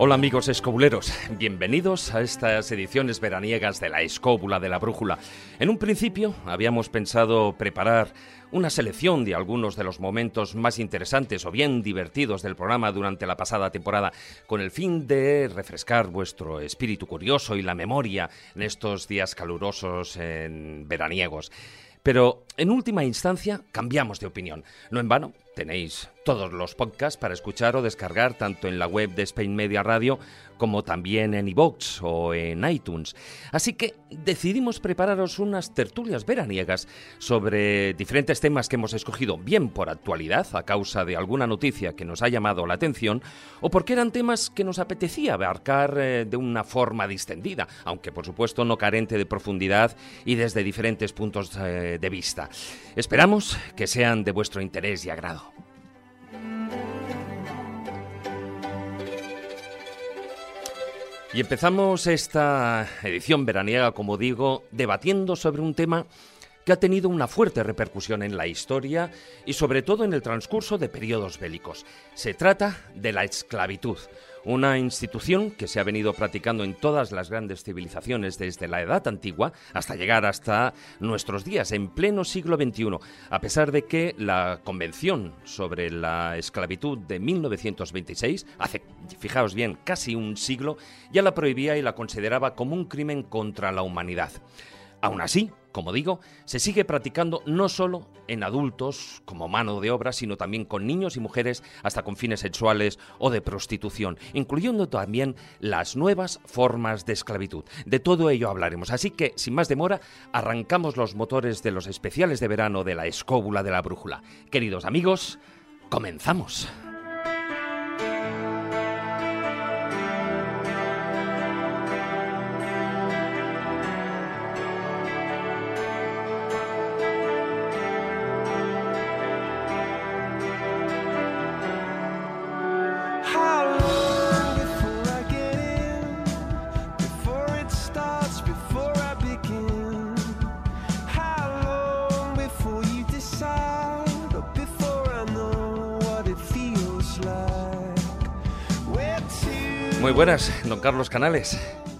Hola amigos escobuleros, bienvenidos a estas ediciones veraniegas de la Escóbula de la Brújula. En un principio habíamos pensado preparar una selección de algunos de los momentos más interesantes o bien divertidos del programa durante la pasada temporada, con el fin de refrescar vuestro espíritu curioso y la memoria en estos días calurosos en veraniegos. Pero en última instancia cambiamos de opinión. No en vano, tenéis todos los podcasts para escuchar o descargar tanto en la web de Spain Media Radio como también en iVoox o en iTunes. Así que decidimos prepararos unas tertulias veraniegas sobre diferentes temas que hemos escogido, bien por actualidad, a causa de alguna noticia que nos ha llamado la atención, o porque eran temas que nos apetecía abarcar eh, de una forma distendida, aunque por supuesto no carente de profundidad y desde diferentes puntos eh, de vista. Esperamos que sean de vuestro interés y agrado. Y empezamos esta edición veraniega, como digo, debatiendo sobre un tema que ha tenido una fuerte repercusión en la historia y sobre todo en el transcurso de periodos bélicos. Se trata de la esclavitud, una institución que se ha venido practicando en todas las grandes civilizaciones desde la Edad Antigua hasta llegar hasta nuestros días, en pleno siglo XXI, a pesar de que la Convención sobre la Esclavitud de 1926, hace, fijaos bien, casi un siglo, ya la prohibía y la consideraba como un crimen contra la humanidad. Aún así, como digo, se sigue practicando no solo en adultos como mano de obra, sino también con niños y mujeres hasta con fines sexuales o de prostitución, incluyendo también las nuevas formas de esclavitud. De todo ello hablaremos. Así que, sin más demora, arrancamos los motores de los especiales de verano de la escóbula de la brújula. Queridos amigos, comenzamos. Buenas, don Carlos Canales.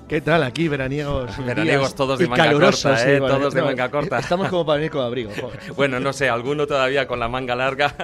¿Qué tal aquí, veraniegos? Veraniegos todos de manga corta, ¿eh? todos de no, manga corta. Estamos como para venir con abrigo. joder. Bueno, no sé, alguno todavía con la manga larga.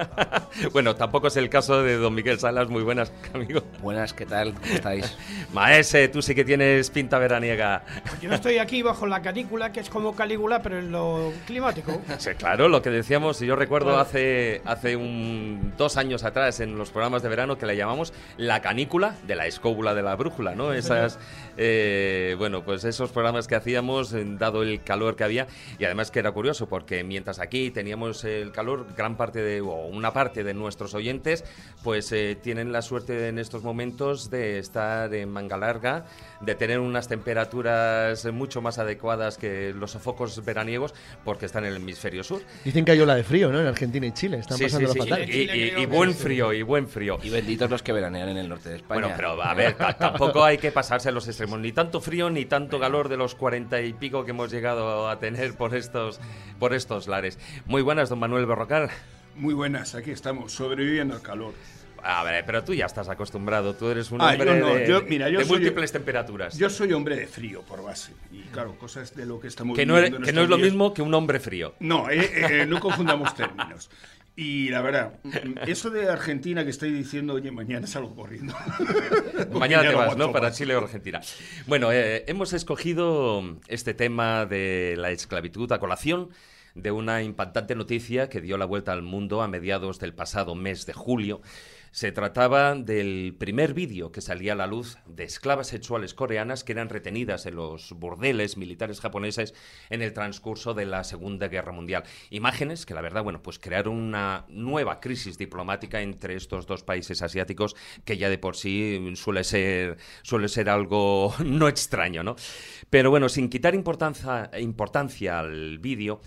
bueno, tampoco es el caso de don Miguel Salas. Muy buenas, amigo. Buenas, ¿qué tal? ¿Cómo estáis? Maese, tú sí que tienes pinta veraniega. Yo estoy aquí bajo la canícula, que es como Calígula, pero en lo climático. Sí, claro, lo que decíamos, yo recuerdo Claro. hace, hace un, dos años atrás en los programas de verano que le llamamos la canícula de la escóbula de la brújula, ¿no? Esas, eh, bueno, pues esos programas que hacíamos, eh, dado el calor que había, y además que era curioso, porque mientras aquí teníamos el calor, gran parte de, o una parte de nuestros oyentes, pues eh, tienen la suerte en estos momentos de estar en manga larga, de tener unas temperaturas mucho más adecuadas que los sofocos veraniegos, porque están en el hemisferio sur. Dicen que hay ola de frío, ¿no? En Argentina y Chile. Están Sí, pasando sí, sí. fatal. Y, y- y buen frío, y buen frío. Y benditos los que veranean en el norte de España. Bueno, pero a ver, ta- tampoco hay que pasarse a los extremos. Ni tanto frío ni tanto calor de los cuarenta y pico que hemos llegado a tener por estos, por estos lares. Muy buenas, don Manuel Berrocal. Muy buenas, aquí estamos, sobreviviendo al calor. A ver, pero tú ya estás acostumbrado. Tú eres un Ah, hombre yo no, de, yo- mira, yo de soy- múltiples temperaturas. Yo soy hombre de frío por base. Y claro, cosas de lo que estamos que no, es- viviendo en que no es lo mismo que un hombre frío. No, eh, eh, no confundamos términos. Y la verdad, eso de Argentina que estoy diciendo, oye, mañana salgo corriendo. Mañana te vas, ¿no? Para. Chile o Argentina. Bueno, eh, hemos escogido este tema de la esclavitud a colación de una impactante noticia que dio la vuelta al mundo a mediados del pasado mes de julio. Se trataba del primer vídeo que salía a la luz de esclavas sexuales coreanas que eran retenidas en los burdeles militares japoneses en el transcurso de la Segunda Guerra Mundial. Imágenes que, la verdad, bueno, pues crearon una nueva crisis diplomática entre estos dos países asiáticos que ya de por sí suele ser, suele ser algo no extraño, ¿no? Pero bueno, sin quitar importancia, importancia al vídeo,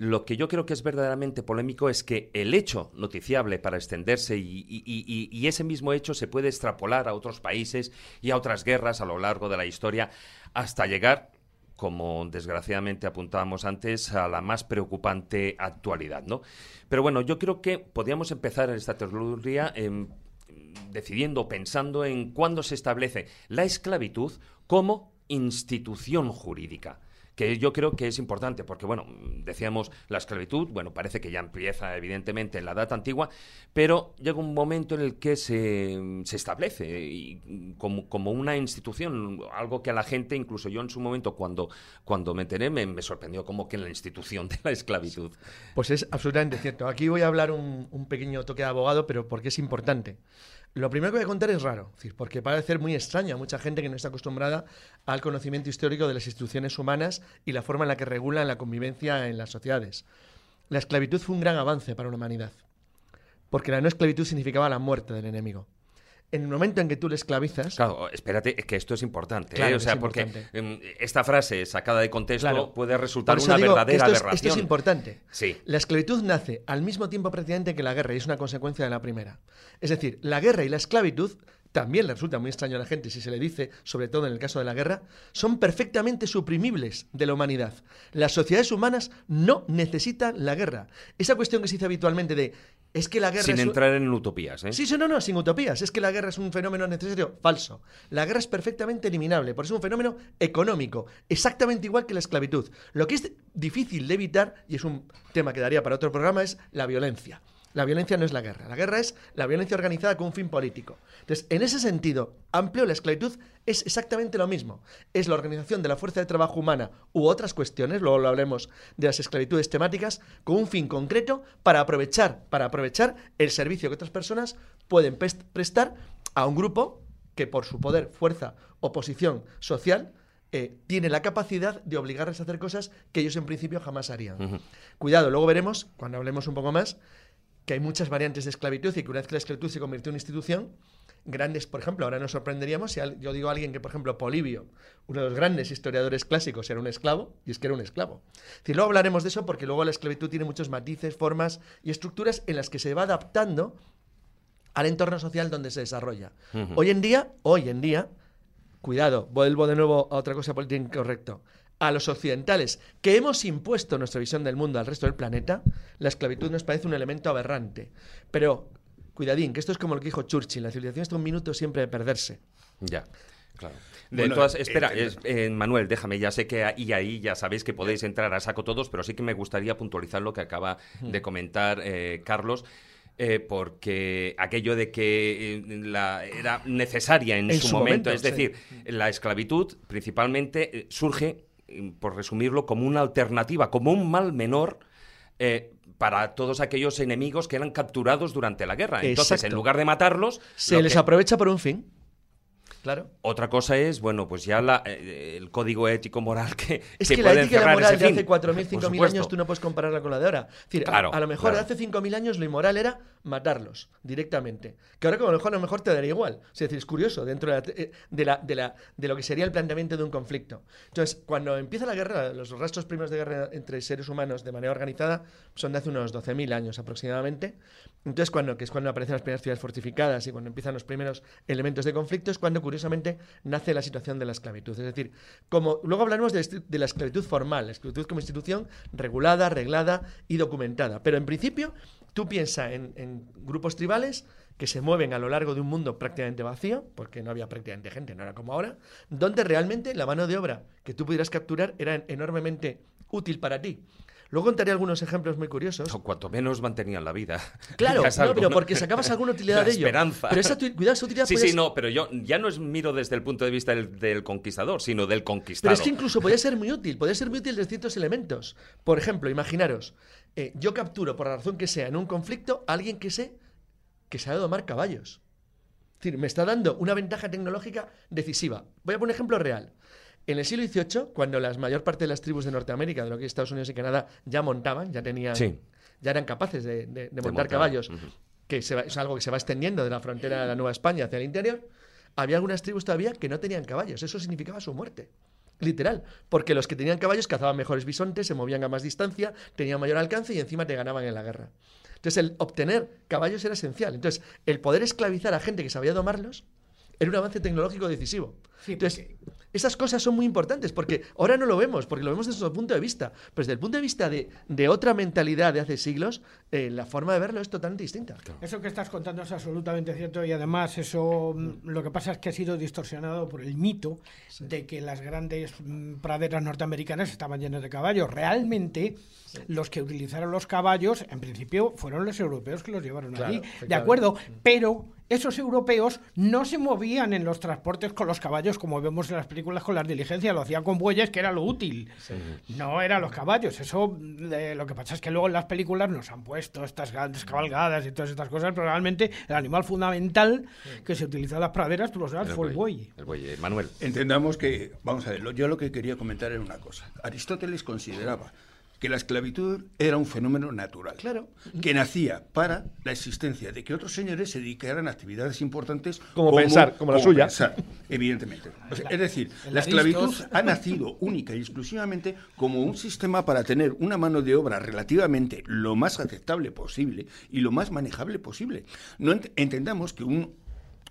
Lo que yo creo que es verdaderamente polémico es que el hecho noticiable para extenderse y, ese mismo hecho se puede extrapolar a otros países y a otras guerras a lo largo de la historia hasta llegar, como desgraciadamente apuntábamos antes, a la más preocupante actualidad, ¿no? Pero bueno, yo creo que podríamos empezar esta tertulia em, decidiendo, pensando en cuándo se establece la esclavitud como institución jurídica que yo creo que es importante, porque, bueno, decíamos la esclavitud, bueno, parece que ya empieza evidentemente en la edad antigua, pero llega un momento en el que se, se establece y como, como una institución, algo que a la gente, incluso yo en su momento, cuando, cuando me enteré, me, me sorprendió como que la institución de la esclavitud. Pues es absolutamente cierto. Aquí voy a hablar un, un pequeño toque de abogado, pero porque es importante. Lo primero que voy a contar es raro, porque parece muy extraño a mucha gente que no está acostumbrada al conocimiento histórico de las instituciones humanas y la forma en la que regulan la convivencia en las sociedades. La esclavitud fue un gran avance para la humanidad, porque la no esclavitud significaba la muerte del enemigo. En el momento en que tú le esclavizas, Claro, espérate, es que esto es importante, ¿eh? Claro o sea, porque importante. em, esta frase sacada de contexto Claro. puede resultar una verdadera esto es, esto aberración. es importante. Sí. La esclavitud nace al mismo tiempo prácticamente que la guerra y es una consecuencia de la primera. Es decir, la guerra y la esclavitud también le resulta muy extraño a la gente si se le dice, sobre todo en el caso de la guerra, son perfectamente suprimibles de la humanidad. Las sociedades humanas no necesitan la guerra. Esa cuestión que se dice habitualmente de es que la guerra Sin es entrar en utopías, ¿eh? Sí, sí, no, no, sin utopías. Es que la guerra es un fenómeno necesario. Falso. La guerra es perfectamente eliminable, por eso es un fenómeno económico, exactamente igual que la esclavitud. Lo que es difícil de evitar, y es un tema que daría para otro programa, es la violencia. La violencia no es la guerra. La guerra es la violencia organizada con un fin político. Entonces, en ese sentido amplio, la esclavitud es exactamente lo mismo. Es la organización de la fuerza de trabajo humana u otras cuestiones, luego lo hablemos de las esclavitudes temáticas, con un fin concreto para aprovechar, para aprovechar el servicio que otras personas pueden pres- prestar a un grupo que por su poder, fuerza o posición social eh, tiene la capacidad de obligarles a hacer cosas que ellos en principio jamás harían. Cuidado, luego veremos, cuando hablemos un poco más, que hay muchas variantes de esclavitud y que una vez que la esclavitud se convirtió en institución, grandes, por ejemplo, ahora nos sorprenderíamos si yo digo a alguien que, por ejemplo, Polibio, uno de los grandes historiadores clásicos, era un esclavo, y es que era un esclavo. Es decir, luego hablaremos de eso porque luego la esclavitud tiene muchos matices, formas y estructuras en las que se va adaptando al entorno social donde se desarrolla. Hoy en día, hoy en día, cuidado, vuelvo de nuevo a otra cosa política incorrecto. A los occidentales que hemos impuesto nuestra visión del mundo al resto del planeta, la esclavitud nos parece un elemento aberrante. Pero, cuidadín, que esto es como lo que dijo Churchill, la civilización está un minuto siempre de perderse. Ya, claro. De Bueno, todas, espera, eh, eh, Manuel, déjame, ya sé que ahí, ahí ya sabéis que podéis entrar a saco todos, pero sí que me gustaría puntualizar lo que acaba de comentar eh, Carlos. eh, porque aquello de que la, era necesaria en, En su, su momento, momento, es decir, la esclavitud principalmente surge, por resumirlo, como una alternativa, como un mal menor eh, para todos aquellos enemigos que eran capturados durante la guerra. Entonces, Exacto. en lugar de matarlos, Se les que- aprovecha por un fin. Claro. otra cosa es, bueno, pues ya la- eh, el código ético moral que Es que la ética y la encerrar moral de fin. hace 4.000, Por 5.000 supuesto. años tú no puedes compararla con la de ahora. Es decir, a- Claro, a, lo mejor claro. hace 5.000 años lo inmoral era matarlos directamente. Que ahora como a lo mejor, a lo mejor te daría igual. Es decir, es curioso dentro de, la, eh, de, la- de la- de lo que sería el planteamiento de un conflicto. Entonces, cuando empieza la guerra, los rastros primeros de guerra entre seres humanos de manera organizada son de hace unos 12.000 años aproximadamente. Entonces, cuando, que es cuando aparecen las primeras ciudades fortificadas y cuando empiezan los primeros elementos de conflicto, es cuando curiosamente nace la situación de la esclavitud. Es decir, como luego hablaremos de, la esclavitud formal, la esclavitud como institución regulada, reglada y documentada. Pero en principio, tú piensas en, en grupos tribales que se mueven a lo largo de un mundo prácticamente vacío, porque no había prácticamente gente, no era como ahora, donde realmente la mano de obra que tú pudieras capturar era en- enormemente útil para ti. Luego contaré algunos ejemplos muy curiosos. O cuanto menos mantenían la vida. Claro, no, algo, pero ¿no? porque sacabas alguna utilidad La de ello. esperanza. Pero esa, cuidado, esa utilidad Sí, puede sí, no, pero yo ya no es miro desde el punto de vista del, del conquistador, sino del Pero conquistado. es que incluso podía ser muy útil, podía ser muy útil de ciertos elementos. Por ejemplo, imaginaros, eh, yo capturo, por la razón que sea, en un conflicto, a alguien que sé que sabe domar caballos. Es decir, me está dando una ventaja tecnológica decisiva. Voy a poner un ejemplo real. En el siglo XVIII, cuando la mayor parte de las tribus de Norteamérica, de lo que es Estados Unidos y Canadá, ya montaban, ya tenían, Sí. ya eran capaces de, de- de montar montar, caballos, que se va- es algo que se va extendiendo de la frontera de la Nueva España hacia el interior, había algunas tribus todavía que no tenían caballos. Eso significaba su muerte. Literal, porque los que tenían caballos cazaban mejores bisontes, se movían a más distancia, tenían mayor alcance y encima te ganaban en la guerra. Entonces, el obtener caballos era esencial. Entonces, el poder esclavizar a gente que sabía domarlos era un avance tecnológico decisivo. Sí, Entonces, porque- esas cosas son muy importantes porque ahora no lo vemos, porque lo vemos desde otro punto de vista. Pero desde el punto de vista de, de otra mentalidad de hace siglos, eh, la forma de verlo es totalmente distinta. Eso que estás contando es absolutamente cierto y además eso mm, lo que pasa es que ha sido distorsionado por el mito de que las grandes mm, praderas norteamericanas estaban llenas de caballos. Realmente los que utilizaron los caballos en principio fueron los europeos que los llevaron Claro, allí, de acuerdo, pero esos europeos no se movían en los transportes con los caballos como vemos en las películas con las diligencias, lo hacían con bueyes, que era lo útil. No eran los caballos. Eso, eh, lo que pasa es que luego en las películas nos han puesto estas grandes cabalgadas y todas estas cosas, pero realmente el animal fundamental que se utilizó en las praderas, tú lo sabes, fue el buey. El buey, Manuel. Entendamos que, vamos a ver, yo lo que quería comentar era una cosa. Aristóteles consideraba que la esclavitud era un fenómeno natural. Claro. Que nacía para la existencia de que otros señores se dedicaran a actividades importantes Como pensar, como la suya. pensar, evidentemente. O sea, es decir, la esclavitud ha nacido única y exclusivamente como un sistema para tener una mano de obra relativamente lo más aceptable posible y lo más manejable posible. No ent- entendamos que un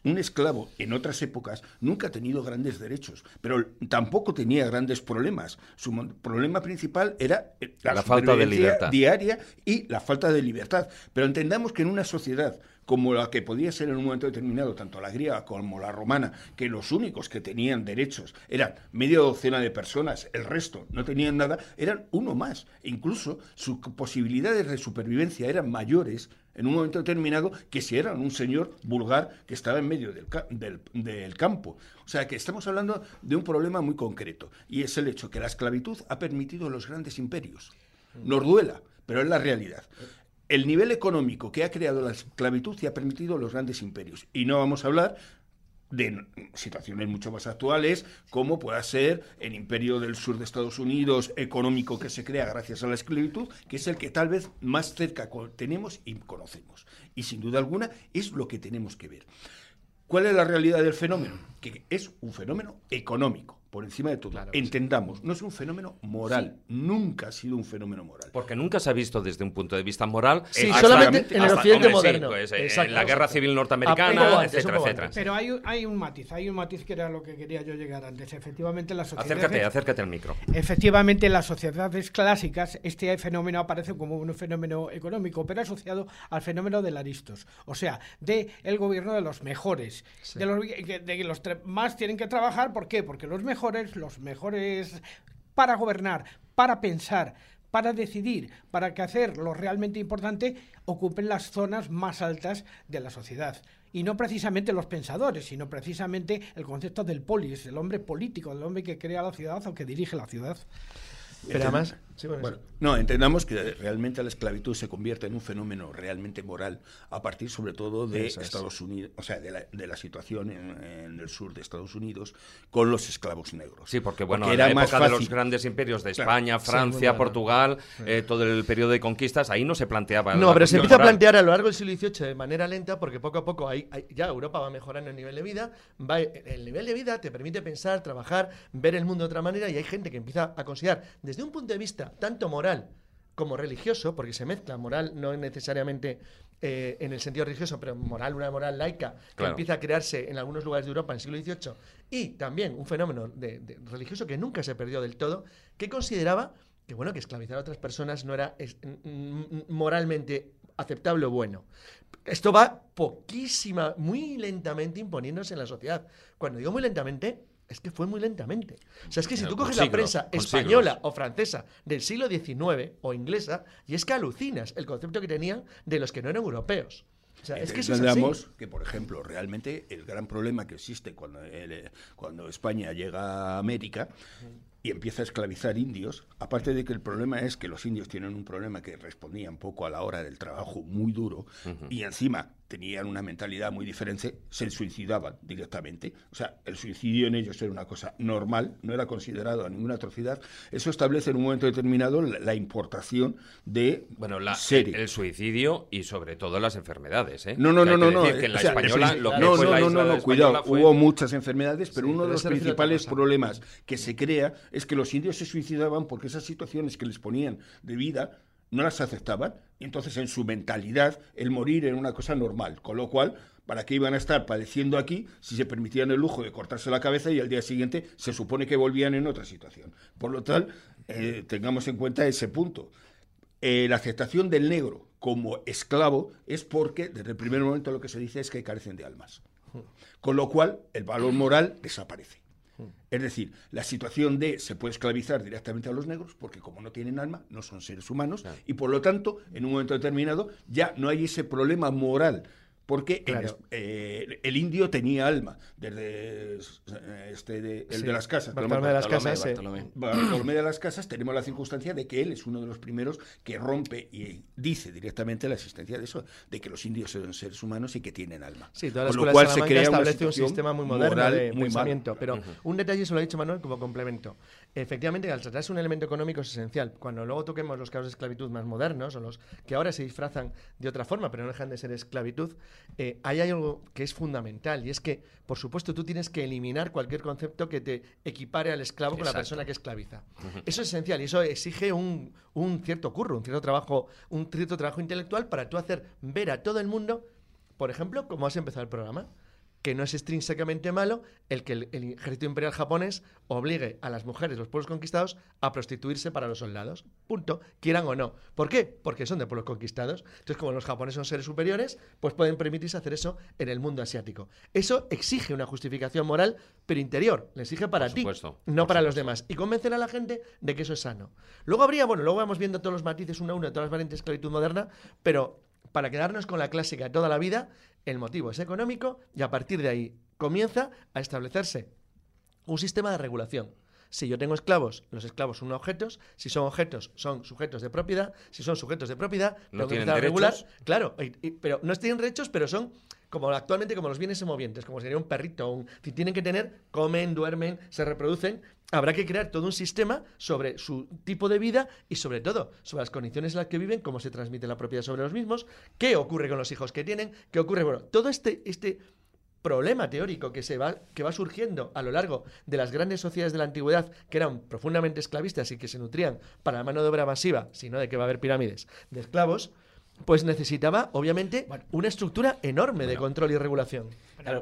un esclavo en otras épocas nunca ha tenido grandes derechos, pero tampoco tenía grandes problemas. Su problema principal era eh, la, La falta de libertad. diaria y la falta de libertad. Pero entendamos que en una sociedad como la que podía ser en un momento determinado, tanto la griega como la romana, que los únicos que tenían derechos eran media docena de personas, el resto no tenían nada, eran uno más. E incluso sus posibilidades de supervivencia eran mayores en un momento determinado que si eran un señor vulgar que estaba en medio del campo. O sea que estamos hablando de un problema muy concreto y es el hecho que la esclavitud ha permitido los grandes imperios. Nos duela, pero es la realidad. El nivel económico que ha creado la esclavitud y ha permitido los grandes imperios. Y no vamos a hablar de situaciones mucho más actuales, como pueda ser el imperio del sur de Estados Unidos económico que se crea gracias a la esclavitud, que es el que tal vez más cerca tenemos y conocemos. Y sin duda alguna es lo que tenemos que ver. ¿Cuál es la realidad del fenómeno? Que es un fenómeno económico, por encima de todo. Claro que sí. Entendamos, no es un fenómeno moral, nunca ha sido un fenómeno moral. Porque nunca se ha visto desde un punto de vista moral. Sí, hasta- solamente en el occidente hombre, sí, moderno. pues, eh, Exacto. en la guerra civil norteamericana, etcétera, etcétera. Pero hay, un- hay un matiz, hay un matiz que era lo que quería yo llegar antes. Efectivamente, las sociedades... Acércate, acércate al micro. Efectivamente, en las sociedades clásicas este fenómeno aparece como un fenómeno económico, pero asociado al fenómeno del aristos, o sea, de el gobierno de los mejores, de los que- de los más tienen que trabajar, ¿por qué? Porque los mejores, los mejores para gobernar, para pensar, para decidir, para que hacer lo realmente importante ocupen las zonas más altas de la sociedad. Y no precisamente los pensadores, sino precisamente el concepto del polis, del hombre político, del hombre que crea la ciudad o que dirige la ciudad. Pero además, sí, bueno, Bueno, no, entendamos que realmente la esclavitud se convierte en un fenómeno realmente moral a partir sobre todo de. Estados Unidos, o sea, de la, de la situación en, en el sur de Estados Unidos con los esclavos negros. Sí, porque bueno, en era la más época de los grandes imperios de. España, Francia. Portugal, eh, todo el periodo de conquistas, ahí no se planteaba. No, pero se empieza a plantear a lo largo del siglo XVIII de manera lenta porque poco a poco hay, hay- ya Europa va mejorando el nivel de vida, va, el nivel de vida te permite pensar, trabajar, ver el mundo de otra manera y hay gente que empieza a considerar desde un punto de vista tanto moral como religioso, porque se mezcla moral no necesariamente eh, en el sentido religioso, pero moral, una moral laica que Claro. empieza a crearse en algunos lugares de Europa en el siglo XVIII y también un fenómeno de- de religioso que nunca se perdió del todo, que consideraba que bueno que esclavizar a otras personas no era es- moralmente aceptable o bueno. Esto va poquísima, muy lentamente imponiéndose en la sociedad. Cuando digo muy lentamente, es que fue muy lentamente. O sea, es que si tú coges la prensa española siglos. o francesa del siglo XIX o inglesa, y es que alucinas el concepto que tenían de los que no eran europeos. O sea, es que eso es que, por ejemplo, realmente el gran problema que existe cuando, el, eh, cuando España llega a América y empieza a esclavizar indios, aparte de que el problema es que los indios tienen un problema que respondían poco a la hora del trabajo muy duro y encima tenían una mentalidad muy diferente, se suicidaban directamente. O sea, el suicidio en ellos era una cosa normal, no era considerado ninguna atrocidad. Eso establece en un momento determinado la, la importación de Bueno, la- seres. el suicidio y sobre todo las enfermedades. ¿eh? No, no, no, no, que no. decir que en la o sea, española, el- lo que no, fue no, la no, no, cuidado. fue- Hubo muchas enfermedades, pero Sí, uno de los a principales problemas que se crea es que los indios se suicidaban porque esas situaciones que les ponían de vida no las aceptaban. Y entonces en su mentalidad el morir era una cosa normal. Con lo cual, ¿para qué iban a estar padeciendo aquí si se permitían el lujo de cortarse la cabeza y al día siguiente se supone que volvían en otra situación? Por lo tal, eh, tengamos en cuenta ese punto. Eh, la aceptación del negro como esclavo es porque desde el primer momento lo que se dice es que carecen de almas. Con lo cual, el valor moral desaparece. Es decir, la situación de se puede esclavizar directamente a los negros porque como no tienen alma, no son seres humanos y por lo tanto, en un momento determinado, ya no hay ese problema moral. Porque Claro. eh, el indio tenía alma, desde este de- el Sí, de las casas. Bartolomé de las Bartolomé, Casas, eh, Bartolomé. De las Casas tenemos la circunstancia de que él es uno de los primeros que rompe y dice directamente la existencia de eso, de que los indios son seres humanos y que tienen alma. Sí, toda la Con lo cual de se crea establece un sistema muy moderno moral de muy pensamiento. Pero un detalle, se lo ha dicho Manuel como complemento. Efectivamente, al tratarse un elemento económico es esencial. Cuando luego toquemos los casos de esclavitud más modernos, o los que ahora se disfrazan de otra forma, pero no dejan de ser esclavitud, eh, ahí hay algo que es fundamental, y es que, por supuesto, tú tienes que eliminar cualquier concepto que te equipare al esclavo con la persona que esclaviza. Eso es esencial, y eso exige un, un cierto curro, un cierto trabajo, un cierto trabajo intelectual para tú hacer ver a todo el mundo por ejemplo, como has empezado el programa, que no es extrínsecamente malo el que el, el ejército imperial japonés obligue a las mujeres, los pueblos conquistados, a prostituirse para los soldados. Punto. Quieran o no. ¿Por qué? Porque son de pueblos conquistados. Entonces, como los japoneses son seres superiores, pues pueden permitirse hacer eso en el mundo asiático. Eso exige una justificación moral, pero interior. Le exige para ti, no para los demás. Y convencer a la gente de que eso es sano. Luego habría, bueno, luego vamos viendo todos los matices uno a uno de todas las variantes de esclavitud moderna, pero para quedarnos con la clásica de toda la vida, el motivo es económico y a partir de ahí comienza a establecerse un sistema de regulación. Si yo tengo esclavos, los esclavos son objetos. Si son objetos, son sujetos de propiedad. Si son sujetos de propiedad, ¿No tienen a regular. derechos? Claro, y- y- pero no tienen derechos, pero son como actualmente como los bienes semovientes, como sería un perrito. Un, si tienen que tener, comen, duermen, se reproducen. Habrá que crear todo un sistema sobre su tipo de vida y sobre todo sobre las condiciones en las que viven, cómo se transmite la propiedad sobre los mismos, qué ocurre con los hijos que tienen, qué ocurre, bueno, todo este, este problema teórico que se va que va surgiendo a lo largo de las grandes sociedades de la antigüedad que eran profundamente esclavistas y que se nutrían para la mano de obra masiva, sino de que va a haber pirámides de esclavos, pues necesitaba obviamente una estructura enorme de control y regulación.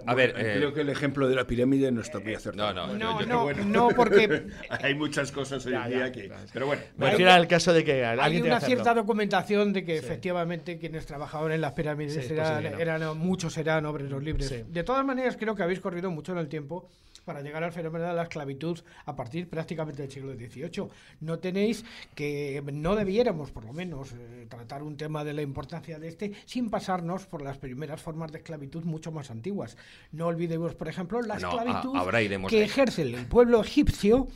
A ver, Bueno, eh, creo que el ejemplo de la pirámide no está muy acertado. no, no, No, Yo- no, bueno, no, porque hay muchas cosas hoy en día que. Pero bueno. Me refiero al caso de que alguien hay una cierta documentación de que efectivamente quienes trabajaban en las pirámides Sí, eran, ¿no? eran- muchos eran obreros libres. Sí. De todas maneras, creo que habéis corrido mucho en el tiempo para llegar al fenómeno de la esclavitud a partir prácticamente del siglo XVIII. No tenéis que, no debiéramos por lo menos eh, tratar un tema de la importancia de este sin pasarnos por las primeras formas de esclavitud mucho más antiguas. No olvidemos, por ejemplo, la No, a- esclavitud ahora iremos que ejerce el pueblo egipcio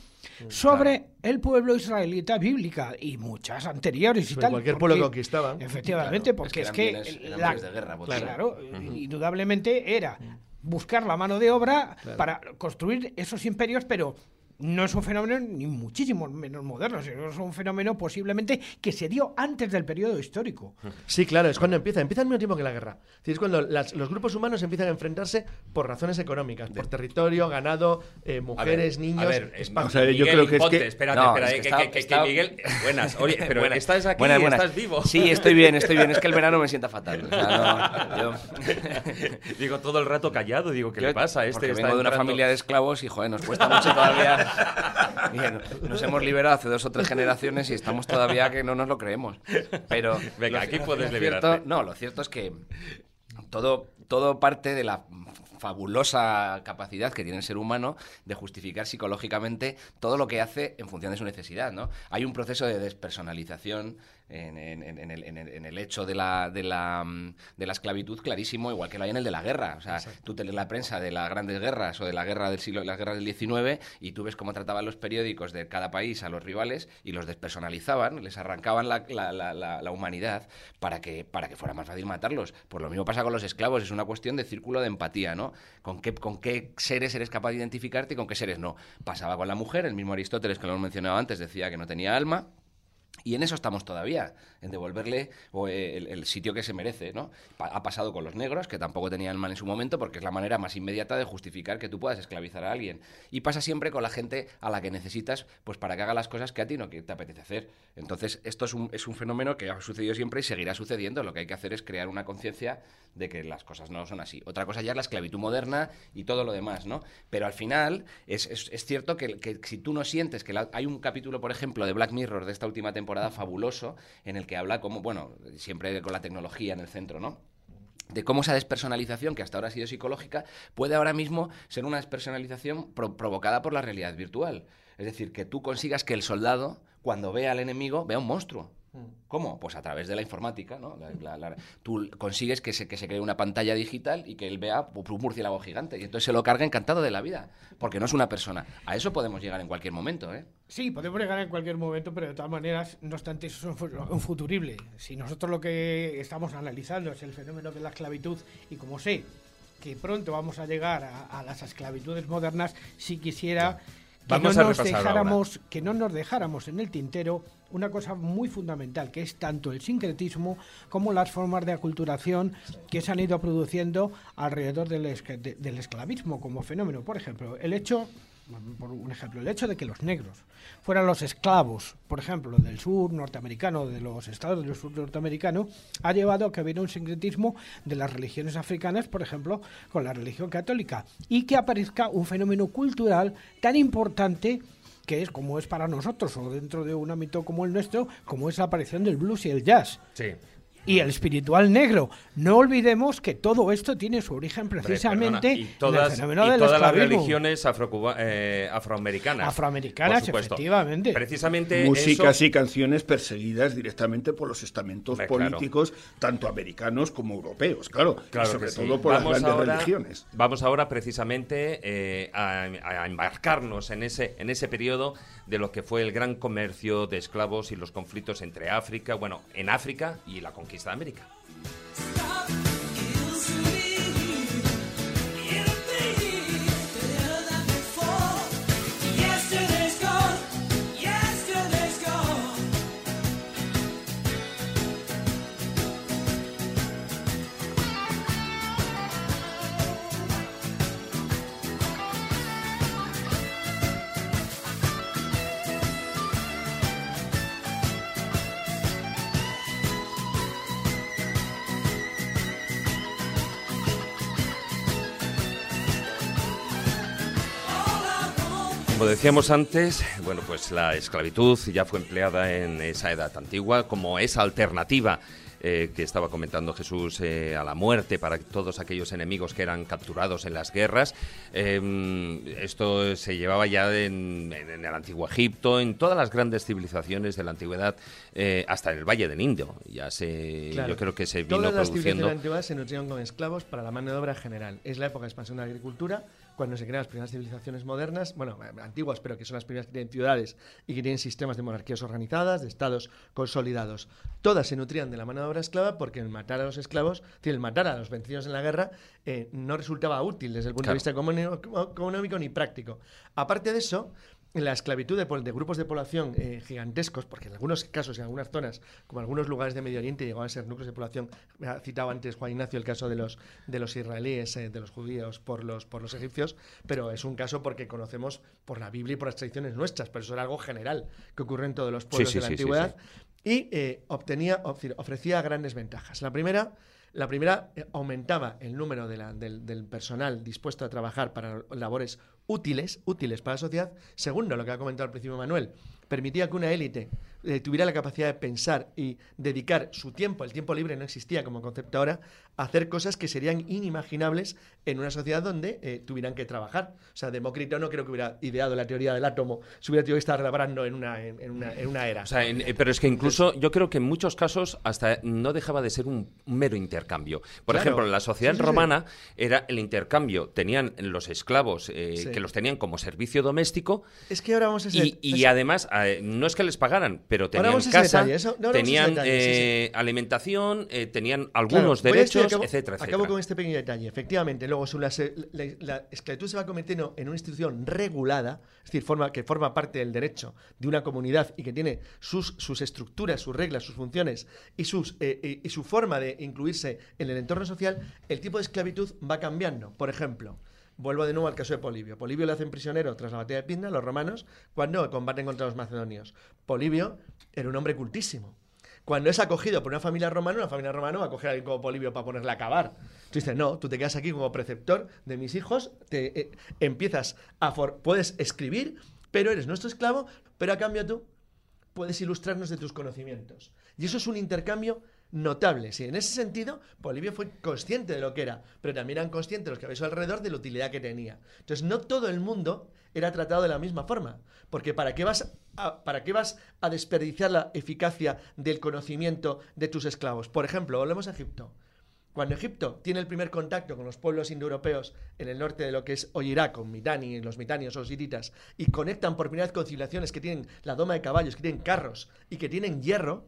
sobre el pueblo israelita bíblica y muchas anteriores y Sobre tal. cualquier porque- pueblo conquistaba. Efectivamente, Claro, porque es es que la- bienes de guerra, claro, indudablemente era buscar la mano de obra Claro. para construir esos imperios, pero no es un fenómeno ni muchísimo menos moderno, sino es un fenómeno posiblemente que se dio antes del periodo histórico. Sí, claro, es cuando empieza. Empieza al mismo tiempo que la guerra. Es Es cuando las- los grupos humanos empiezan a enfrentarse por razones económicas, por territorio, ganado, eh, mujeres, niños, A ver, espacio. o sea, yo Miguel creo que es Ponte, que- espérate, No, es eh, que que, está- que- que está- Miguel, buenas, oye, pero Buenas. estás aquí, Buenas, buenas. estás vivo. Sí, estoy bien, estoy bien. Es que el verano me sienta fatal. O sea, no, yo- digo todo el rato callado, digo, ¿qué yo- le pasa? Este porque está vengo de una entrando- familia de esclavos y, joder, nos cuesta mucho todavía. Bien, nos hemos liberado hace dos o tres generaciones y estamos todavía que no nos lo creemos. Pero Venga, aquí puedes liberarte. No, lo cierto es que todo, todo parte de la fabulosa capacidad que tiene el ser humano de justificar psicológicamente todo lo que hace en función de su necesidad, ¿no? Hay un proceso de despersonalización en, en- en- el, en el- en el hecho de la, de, la, mm, de la esclavitud clarísimo, igual que lo hay en el de la guerra. O sea, tú te lees la prensa de las grandes guerras o de la guerra del siglo, las guerras del XIX y tú ves cómo trataban los periódicos de cada país a los rivales y los despersonalizaban, les arrancaban la, la- la- la- la humanidad para que, para que fuera más fácil matarlos. Pues lo mismo pasa con los esclavos, es una cuestión de círculo de empatía, ¿no? ¿Con qué, con qué seres eres capaz de identificarte y con qué seres no? Pasaba con la mujer, el mismo Aristóteles que lo hemos mencionado antes decía que no tenía alma. Y en eso estamos todavía, en devolverle eh, el, sitio que se merece, ¿no? Ha pasado con los negros, que tampoco tenían mal en su momento, porque es la manera más inmediata de justificar que tú puedas esclavizar a alguien. Y pasa siempre con la gente a la que necesitas, pues para que haga las cosas que a ti no que te apetece hacer. Entonces, esto es un, es un fenómeno que ha sucedido siempre y seguirá sucediendo. Lo que hay que hacer es crear una conciencia de que las cosas no son así. Otra cosa ya es la esclavitud moderna y todo lo demás, ¿no? Pero al final es, es- cierto que, si tú no sientes que hay un capítulo, por ejemplo, de Black Mirror de esta última temporada fabuloso en el que habla como, bueno, siempre con la tecnología en el centro, ¿no? de cómo esa despersonalización, que hasta ahora ha sido psicológica, puede ahora mismo ser una despersonalización pro- provocada por la realidad virtual. Es decir, que tú consigas que el soldado, cuando vea al enemigo, vea un monstruo. ¿Cómo? Pues a través de la informática, ¿no? La- la- la- tú consigues que se, que se cree una pantalla digital y que él vea un murciélago gigante. Y entonces se lo carga encantado de la vida, porque no es una persona. A eso podemos llegar en cualquier momento, ¿eh? Sí, podemos llegar en cualquier momento, pero de todas maneras, no obstante, eso es un fu- un futurible. Si nosotros lo que estamos analizando es el fenómeno de la esclavitud, y como sé que pronto vamos a llegar a, a las esclavitudes modernas, si quisiera Vamos no, a nos dejáramos, que no nos dejáramos en el tintero una cosa muy fundamental, que es tanto el sincretismo como las formas de aculturación que se han ido produciendo alrededor del, del esclavismo como fenómeno. Por ejemplo, el hecho por un ejemplo, el hecho de que los negros fueran los esclavos, por ejemplo, del sur norteamericano, de los estados del sur norteamericano, ha llevado a que hubiera un sincretismo de las religiones africanas, por ejemplo, con la religión católica, y que aparezca un fenómeno cultural tan importante que es como es para nosotros, o dentro de un ámbito como el nuestro, como es la aparición del blues y el jazz. Sí. Y el espiritual negro. No olvidemos que todo esto tiene su origen precisamente perdona, y en el todas, fenómeno y del todas las religiones afrocuba- eh, afroamericanas. Afroamericanas, efectivamente. Precisamente Músicas eso- y canciones perseguidas directamente por los estamentos claro. políticos, tanto americanos como europeos, claro. Claro y sobre sí. todo por las Vamos grandes ahora- religiones. Vamos ahora precisamente eh, a, a embarcarnos en ese, en ese periodo de lo que fue el gran comercio de esclavos y los conflictos entre África, bueno, en África y la conquista de América. Decíamos antes, bueno, pues la esclavitud ya fue empleada en esa edad antigua como esa alternativa eh, que estaba comentando Jesús eh, a la muerte para todos aquellos enemigos que eran capturados en las guerras. Eh, esto se llevaba ya en, en- el antiguo Egipto, en todas las grandes civilizaciones de la antigüedad, eh, hasta en el Valle del Indo. Ya se, Claro. yo creo que se vino Todas las produciendo. civilizaciones antiguas se nutrían con esclavos para la mano de obra general. Es la época de expansión de la agricultura, cuando se crean las primeras civilizaciones modernas, bueno, eh, antiguas, pero que son las primeras que tienen ciudades y que tienen sistemas de monarquías organizadas, de estados consolidados. Todas se nutrían de la mano de obra esclava porque el matar a los esclavos, el matar a los vencidos en la guerra, eh, no resultaba útil desde el punto Claro. de vista económico, económico ni práctico. Aparte de eso, la esclavitud de, de grupos de población eh, gigantescos, porque en algunos casos, en algunas zonas, como en algunos lugares de Medio Oriente, llegaban a ser núcleos de población. Ha citado antes Juan Ignacio el caso de los, de los israelíes, eh, de los judíos por los, por los egipcios, pero es un caso porque conocemos por la Biblia y por las tradiciones nuestras, pero eso era algo general que ocurre en todos los pueblos sí, de la sí, antigüedad. Y eh, obtenía, ofre- ofrecía grandes ventajas. La primera, la primera eh, aumentaba el número de la- del, del personal dispuesto a trabajar para labores útiles, útiles para la sociedad. Segundo, lo que ha comentado al principio Manuel, permitía que una élite eh, tuviera la capacidad de pensar y dedicar su tiempo, el tiempo libre no existía como concepto ahora, a hacer cosas que serían inimaginables en una sociedad donde eh, tuvieran que trabajar. O sea, Demócrito no creo que hubiera ideado la teoría del átomo si hubiera tenido que estar labrando en una, en, en una, en una era. O sea, en- eh, pero es que incluso yo creo que en muchos casos hasta no dejaba de ser un, mero intercambio. Por Claro. ejemplo, en la sociedad Sí, sí, sí. romana era el intercambio. Tenían los esclavos eh, que los tenían como servicio doméstico es que ahora vamos a ser... y, y además eh, no es que les pagaran, pero tenían casa, detalle, no, tenían detalle, sí, sí. eh, alimentación, eh, tenían algunos derechos, acabo- etcétera, etcétera. Acabo con este pequeño detalle. Efectivamente, luego la, la, la esclavitud se va convirtiendo en una institución regulada, es decir, forma, que forma parte del derecho de una comunidad y que tiene sus, sus estructuras, sus reglas, sus funciones y, sus, y su forma de incluirse en el entorno social, el tipo de esclavitud va cambiando. Por ejemplo, Vuelvo de nuevo al caso de Polibio. Polibio le hacen prisionero tras la batalla de Pindna, los romanos, cuando combaten contra los macedonios. Polibio era un hombre cultísimo. Cuando es acogido por una familia romana, una familia romana va a coger a alguien como Polibio para ponerle a acabar. Tú dices, no, tú te quedas aquí como preceptor de mis hijos, te eh, empiezas a... for- puedes escribir, pero eres nuestro esclavo, pero a cambio tú puedes ilustrarnos de tus conocimientos. Y eso es un intercambio notable. Sí, en ese sentido, Polibio fue consciente de lo que era, pero también eran conscientes los que su alrededor de la utilidad que tenía. Entonces, no todo el mundo era tratado de la misma forma, porque ¿para qué vas a, para qué vas a desperdiciar la eficacia del conocimiento de tus esclavos? Por ejemplo, volvemos a Egipto. Cuando Egipto tiene el primer contacto con los pueblos indoeuropeos en el norte de lo que es hoy Irak, con Mitani, los mitanios o los hititas, y conectan por primera vez con civilizaciones que tienen la doma de caballos, que tienen carros y que tienen hierro,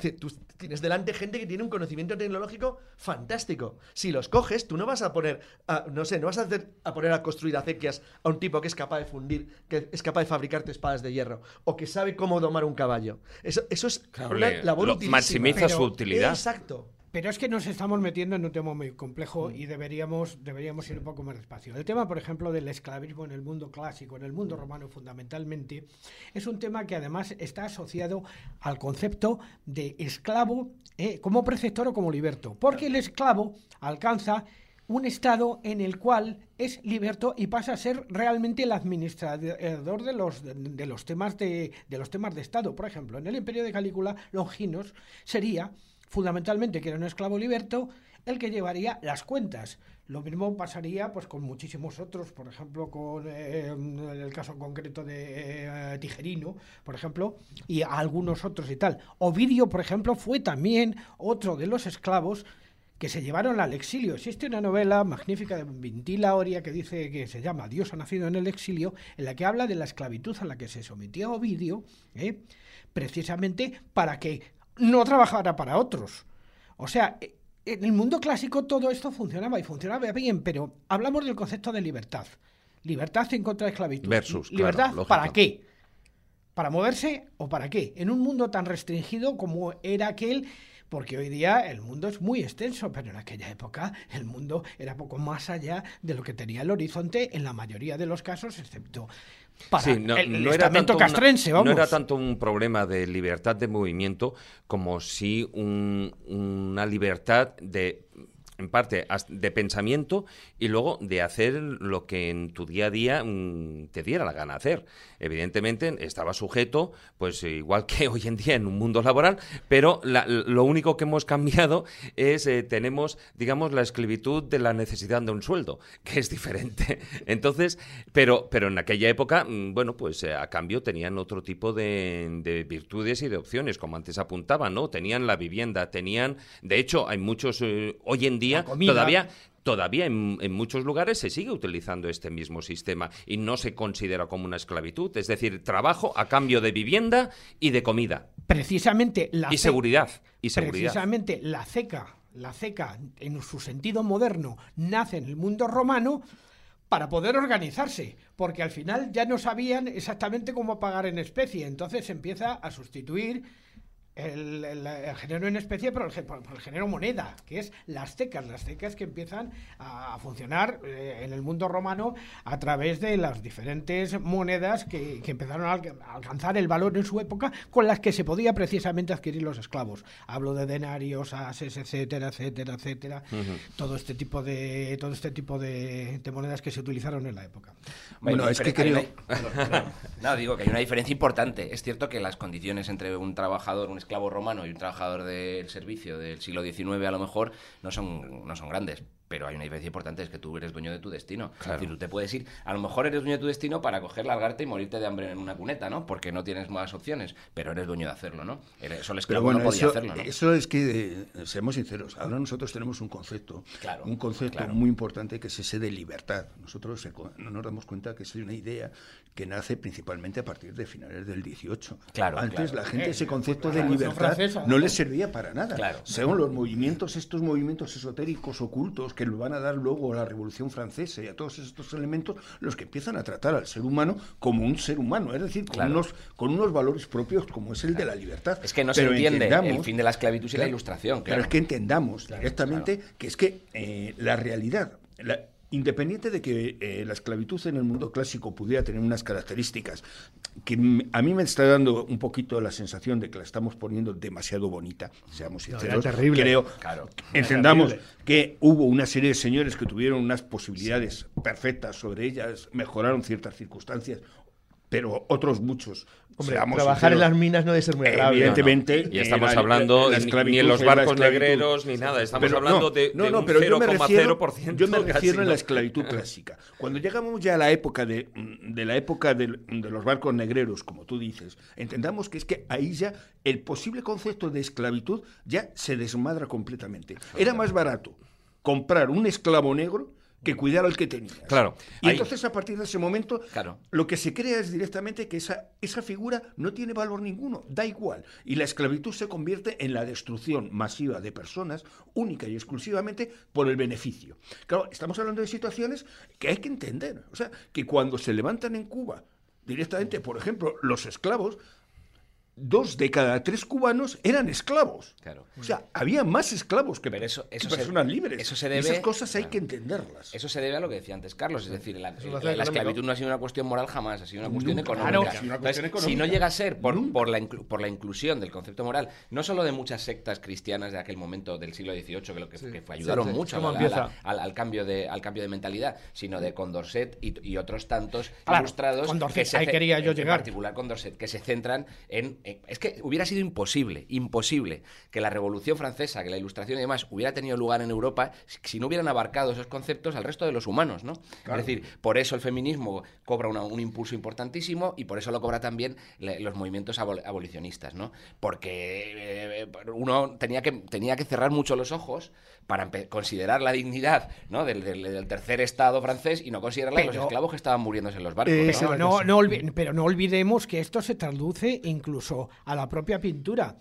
dice, tú tienes delante gente que tiene un conocimiento tecnológico fantástico. Si los coges, tú no vas a poner, a- no sé, no vas a, hacer, a poner a construir acequias a un tipo que es capaz de fundir, que es capaz de fabricarte espadas de hierro, o que sabe cómo domar un caballo. Eso, eso es Claro, una labor maximiza Pero- su utilidad. Exacto. Pero es que nos estamos metiendo en un tema muy complejo y deberíamos, deberíamos ir un poco más despacio. El tema, por ejemplo, del esclavismo en el mundo clásico, en el mundo romano fundamentalmente, es un tema que además está asociado al concepto de esclavo eh, como preceptor o como liberto. Porque el esclavo alcanza un estado en el cual es liberto y pasa a ser realmente el administrador de los, de los, temas, de, de los temas de Estado. Por ejemplo, en el imperio de Calígula, Longinos sería fundamentalmente, que era un esclavo liberto, el que llevaría las cuentas. Lo mismo pasaría pues con muchísimos otros, por ejemplo, con eh, el caso concreto de eh, por ejemplo, y algunos otros y tal. Ovidio, por ejemplo, fue también otro de los esclavos que se llevaron al exilio. Existe una novela magnífica de Vintila Oria que dice que se llama Dios ha nacido en el exilio, en la que habla de la esclavitud a la que se sometía Ovidio, ¿eh? precisamente para que no trabajara para otros. O sea, eh, en el mundo clásico todo esto funcionaba y funcionaba bien, pero hablamos del concepto de libertad. Libertad en contra de esclavitud. Versus, ¿Libertad para qué? ¿Para moverse o para qué? En un mundo tan restringido como era aquel, porque hoy día el mundo es muy extenso, pero en aquella época el mundo era poco más allá de lo que tenía el horizonte en la mayoría de los casos, excepto para Sí, no, el, no estamento una- castrense, vamos. no era tanto un problema de libertad de movimiento como si un- una libertad de en parte de pensamiento y luego de hacer lo que en tu día a día mm, te diera la gana hacer. Evidentemente estaba sujeto, pues igual que hoy en día en un mundo laboral, pero la- lo único que hemos cambiado es eh, tenemos, digamos, la esclavitud de la necesidad de un sueldo, que es diferente. Entonces, pero, pero en aquella época, mm, bueno, pues eh, a cambio tenían otro tipo de, de virtudes y de opciones, como antes apuntaba, ¿no? Tenían la vivienda, tenían, de hecho, hay muchos eh, hoy en día Todavía Todavía en, en muchos lugares se sigue utilizando este mismo sistema y no se considera como una esclavitud, es decir, trabajo a cambio de vivienda y de comida. Precisamente la y seguridad y seguridad. Precisamente la ceca, la ceca en su sentido moderno nace en el mundo romano para poder organizarse, porque al final ya no sabían exactamente cómo pagar en especie, entonces se empieza a sustituir el, el- el género en especie, pero el, gé- por- por el género moneda, que es las tecas, las tecas que empiezan a, a funcionar eh, en el mundo romano a través de las diferentes monedas que, que empezaron a, alca- a alcanzar el valor en su época, con las que se podía precisamente adquirir los esclavos. Hablo de denarios, ases, etcétera, etcétera, etcétera. Todo este tipo de todo este tipo de, de monedas que se utilizaron en la época. Bueno, es que creo- una- No, digo que hay una diferencia importante. Es cierto que las condiciones entre un trabajador, un esclavo romano y un trabajador del servicio del siglo XIX a lo mejor no son, no son grandes. Pero hay una diferencia importante, es que tú eres dueño de tu destino. Es decir, tú te puedes ir, a lo mejor eres dueño de tu destino para coger, largarte y morirte de hambre en una cuneta, ¿no? Porque no tienes más opciones, pero eres dueño de hacerlo, ¿no? Solo Pero esclavo bueno, no podía eso, hacerlo, ¿no? eso es que, eh, seamos sinceros, ahora nosotros tenemos un concepto, Claro, un concepto claro. muy importante que es ese de libertad. Nosotros no nos damos cuenta que es una idea que nace principalmente a partir de finales del 18. Claro, Antes claro. la gente ese concepto la de libertad Francesa. no les servía para nada. Claro. Según los movimientos, estos movimientos esotéricos ocultos que lo van a dar luego a la Revolución Francesa y a todos estos elementos, los que empiezan a tratar al ser humano como un ser humano, es decir, con, Claro. unos, con unos valores propios como es el de la libertad. Es que no Pero se entiende el fin de la esclavitud sin la Claro. ilustración, Pero claro. es que entendamos directamente que es que eh, la realidad, la- independiente de que eh, la esclavitud en el mundo clásico pudiera tener unas características que a mí me está dando un poquito la sensación de que la estamos poniendo demasiado bonita, seamos sinceros. terrible. Creo, Claro. entendamos que hubo una serie de señores que tuvieron unas posibilidades perfectas sobre ellas, mejoraron ciertas circunstancias, pero otros muchos. Hombre, seamos trabajar en las minas no debe ser muy agradable. Evidentemente. Y estamos eh, la- hablando la ni- en los barcos negreros ni nada. Estamos Pero hablando no, de, no, de no, un pero yo me refiero, 0,0%. yo me refiero en ¿no? la esclavitud clásica. Cuando llegamos ya a la época de, de la época de, los barcos negreros, como tú dices, entendamos que es que ahí ya el posible concepto de esclavitud ya se desmadra completamente. Era más barato comprar un esclavo negro que cuidar al que tenías. Claro, Y ahí- entonces a partir de ese momento Claro. lo que se crea es directamente que esa, esa figura no tiene valor ninguno, da igual. Y la esclavitud se convierte en la destrucción masiva de personas, única y exclusivamente por el beneficio. Claro, estamos hablando de situaciones que hay que entender. O sea, que cuando se levantan en Cuba directamente, por ejemplo, los esclavos, dos de cada tres cubanos eran esclavos. Claro. O sea, había más esclavos que, Pero eso- que eso se- personas libres. eso se Y debe- esas cosas hay claro. que entenderlas. Eso se debe a lo que decía antes Carlos, es decir, la, la- la esclavitud no ha sido una cuestión moral jamás, ha sido una cuestión Nunca. económica. Claro, ha sido una cuestión Entonces, si no llega a ser por, la inclu- por la inclusión del concepto moral, no solo de muchas sectas cristianas de aquel momento del siglo XVIII, que, lo que, que fue- ayudaron sí. mucho ¿Cómo a la- empieza? a la- al, al cambio de, al cambio de mentalidad, sino de Condorcet y, y otros tantos Claro, ilustrados Condorcet, que se ahí quería yo en llegar. particular Condorcet, que se centran en, en- Es que hubiera sido imposible, imposible que la Revolución Francesa, que la Ilustración y demás hubiera tenido lugar en Europa si, no hubieran abarcado esos conceptos al resto de los humanos, ¿no? Es decir, por eso el feminismo cobra una- un impulso importantísimo y por eso lo cobra también le- los movimientos abol- abolicionistas, ¿no? Porque eh, uno tenía que, tenía que cerrar mucho los ojos para considerar la dignidad ¿no? del, del- del tercer estado francés y no considerar a los esclavos que estaban muriéndose en los barcos. Eh, pero no olvidemos que esto se traduce incluso a la propia pintura.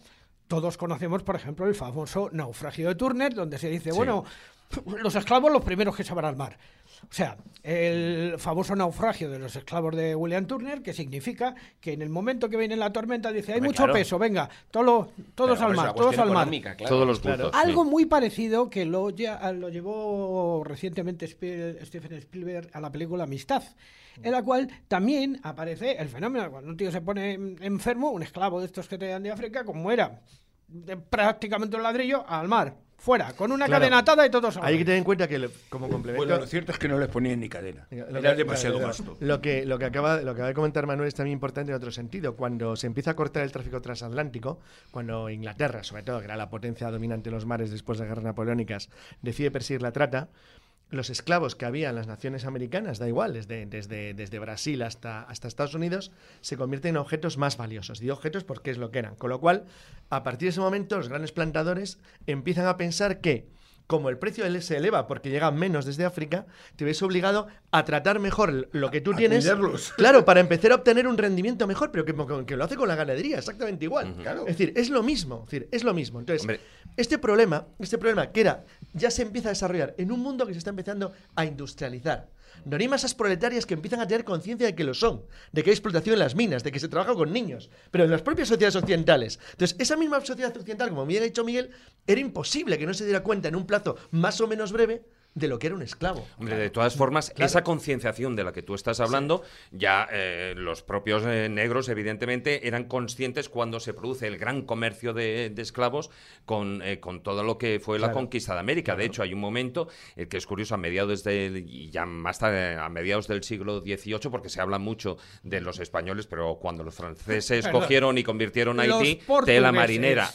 Todos conocemos, por ejemplo, el famoso naufragio de Turner, donde se dice, bueno, los esclavos los primeros que se van al mar. O sea, el famoso naufragio de los esclavos de William Turner, que significa que en el momento que viene la tormenta dice, hay Hombre, mucho claro. peso, venga, todo lo- todos Pero al mar, todos al mar. claro. Todos los puntos. sí. Algo muy parecido que lo, ya- lo llevó recientemente Spiel- Stephen Spielberg a la película Amistad, en la cual también aparece el fenómeno. Cuando un tío se pone en- enfermo, un esclavo de estos que traían de África, como era de prácticamente un ladrillo, al mar, fuera, con una Claro. cadena atada y todos Hay que tener en cuenta que como complemento... Bueno, lo cierto es que no les ponían ni cadena. Lo Era que- demasiado claro, gasto. Lo que, lo, que acaba, lo que acaba de comentar Manuel es también importante en otro sentido. Cuando se empieza a cortar el tráfico transatlántico, cuando Inglaterra, sobre todo, que era la potencia dominante en los mares después de las guerras napoleónicas, decide perseguir la trata, los esclavos que había en las naciones americanas, da igual, desde, desde, desde Brasil hasta, hasta Estados Unidos, se convierten en objetos más valiosos. Digo objetos porque es lo que eran. Con lo cual, a partir de ese momento, los grandes plantadores empiezan a pensar que como el precio se eleva porque llegan menos desde África, te ves obligado a tratar mejor lo que tú A tienes. cuidarlos. Claro, para empezar a obtener un rendimiento mejor, pero que, que lo hace con la ganadería, exactamente igual. Claro. Es decir, es lo mismo. Es decir, es lo mismo. Entonces, Hombre. este problema, este problema que era, ya se empieza a desarrollar en un mundo que se está empezando a industrializar. No hay masas proletarias que empiezan a tener conciencia de que lo son, de que hay explotación en las minas, de que se trabaja con niños, pero en las propias sociedades occidentales. Entonces, esa misma sociedad occidental, como bien ha dicho Miguel, era imposible que no se diera cuenta en un plazo más o menos breve de lo que era un esclavo. Hombre, de todas formas, Claro. esa concienciación de la que tú estás hablando, ya eh, los propios eh, negros, evidentemente, eran conscientes cuando se produce el gran comercio de, de esclavos con, eh, con todo lo que fue la Claro. conquista de América. De hecho, hay un momento el que es curioso a mediados del, y ya más tarde, a mediados del siglo XVIII, porque se habla mucho de los españoles, pero cuando los franceses cogieron y convirtieron a Haití, tela marinera.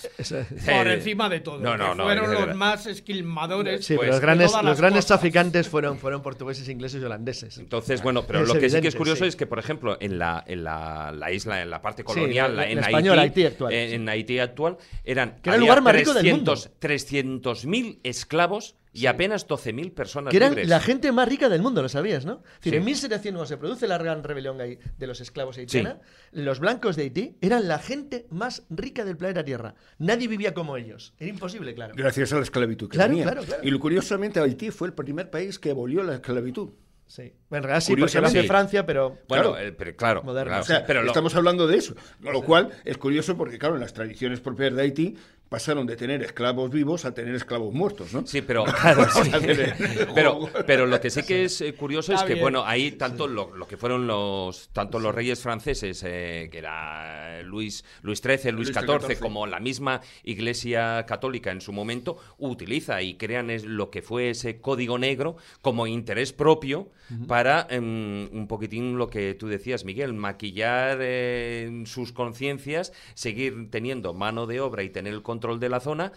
Por Eh, encima de todo. No, no, que no. Fueron los más esquilmadores. Sí, Pues, los de grandes, los las grandes traficantes fueron, fueron portugueses, ingleses y holandeses. Entonces, bueno, pero Es lo que sí que es curioso sí. es que, por ejemplo, en la, en la, la isla, en la parte Sí, colonial, la- en la Haití, Haití actual, en, sí. en Haití actual, eran Que era el lugar más rico del mundo. 300.000 esclavos y apenas 12.000 personas Que eran libres. la gente más rica del mundo, lo sabías, ¿no? Es decir, Sí. En 1700, cuando se produce la gran rebelión ahí de los esclavos haitiana, los blancos de Haití eran la gente más rica del planeta Tierra. Nadie vivía como ellos. Era imposible, claro. Gracias a la esclavitud que Claro, tenía. claro, claro. Y lo curiosamente, Haití fue el primer país que abolió la esclavitud. Sí. Bueno, en realidad sí, porque hace Francia, pero... Bueno, Claro. eh, pero claro, Moderno. claro, O sea, pero lo- estamos hablando de eso. Lo cual es curioso porque, claro, en las tradiciones propias de Haití pasaron de tener esclavos vivos a tener esclavos muertos, ¿no? Sí, pero claro, sí. pero, pero lo que sí que es eh, curioso Está es que, bien. bueno, ahí tanto lo, lo que fueron los tanto los reyes franceses, eh, que era Luis, Luis XIII, Luis Luis XIV, XIV. como la misma Iglesia Católica en su momento, utiliza y crean es lo que fue ese código negro como interés propio para em, un poquitín lo que tú decías, Miguel, maquillar eh, sus conciencias, seguir teniendo mano de obra y tener el control de la zona.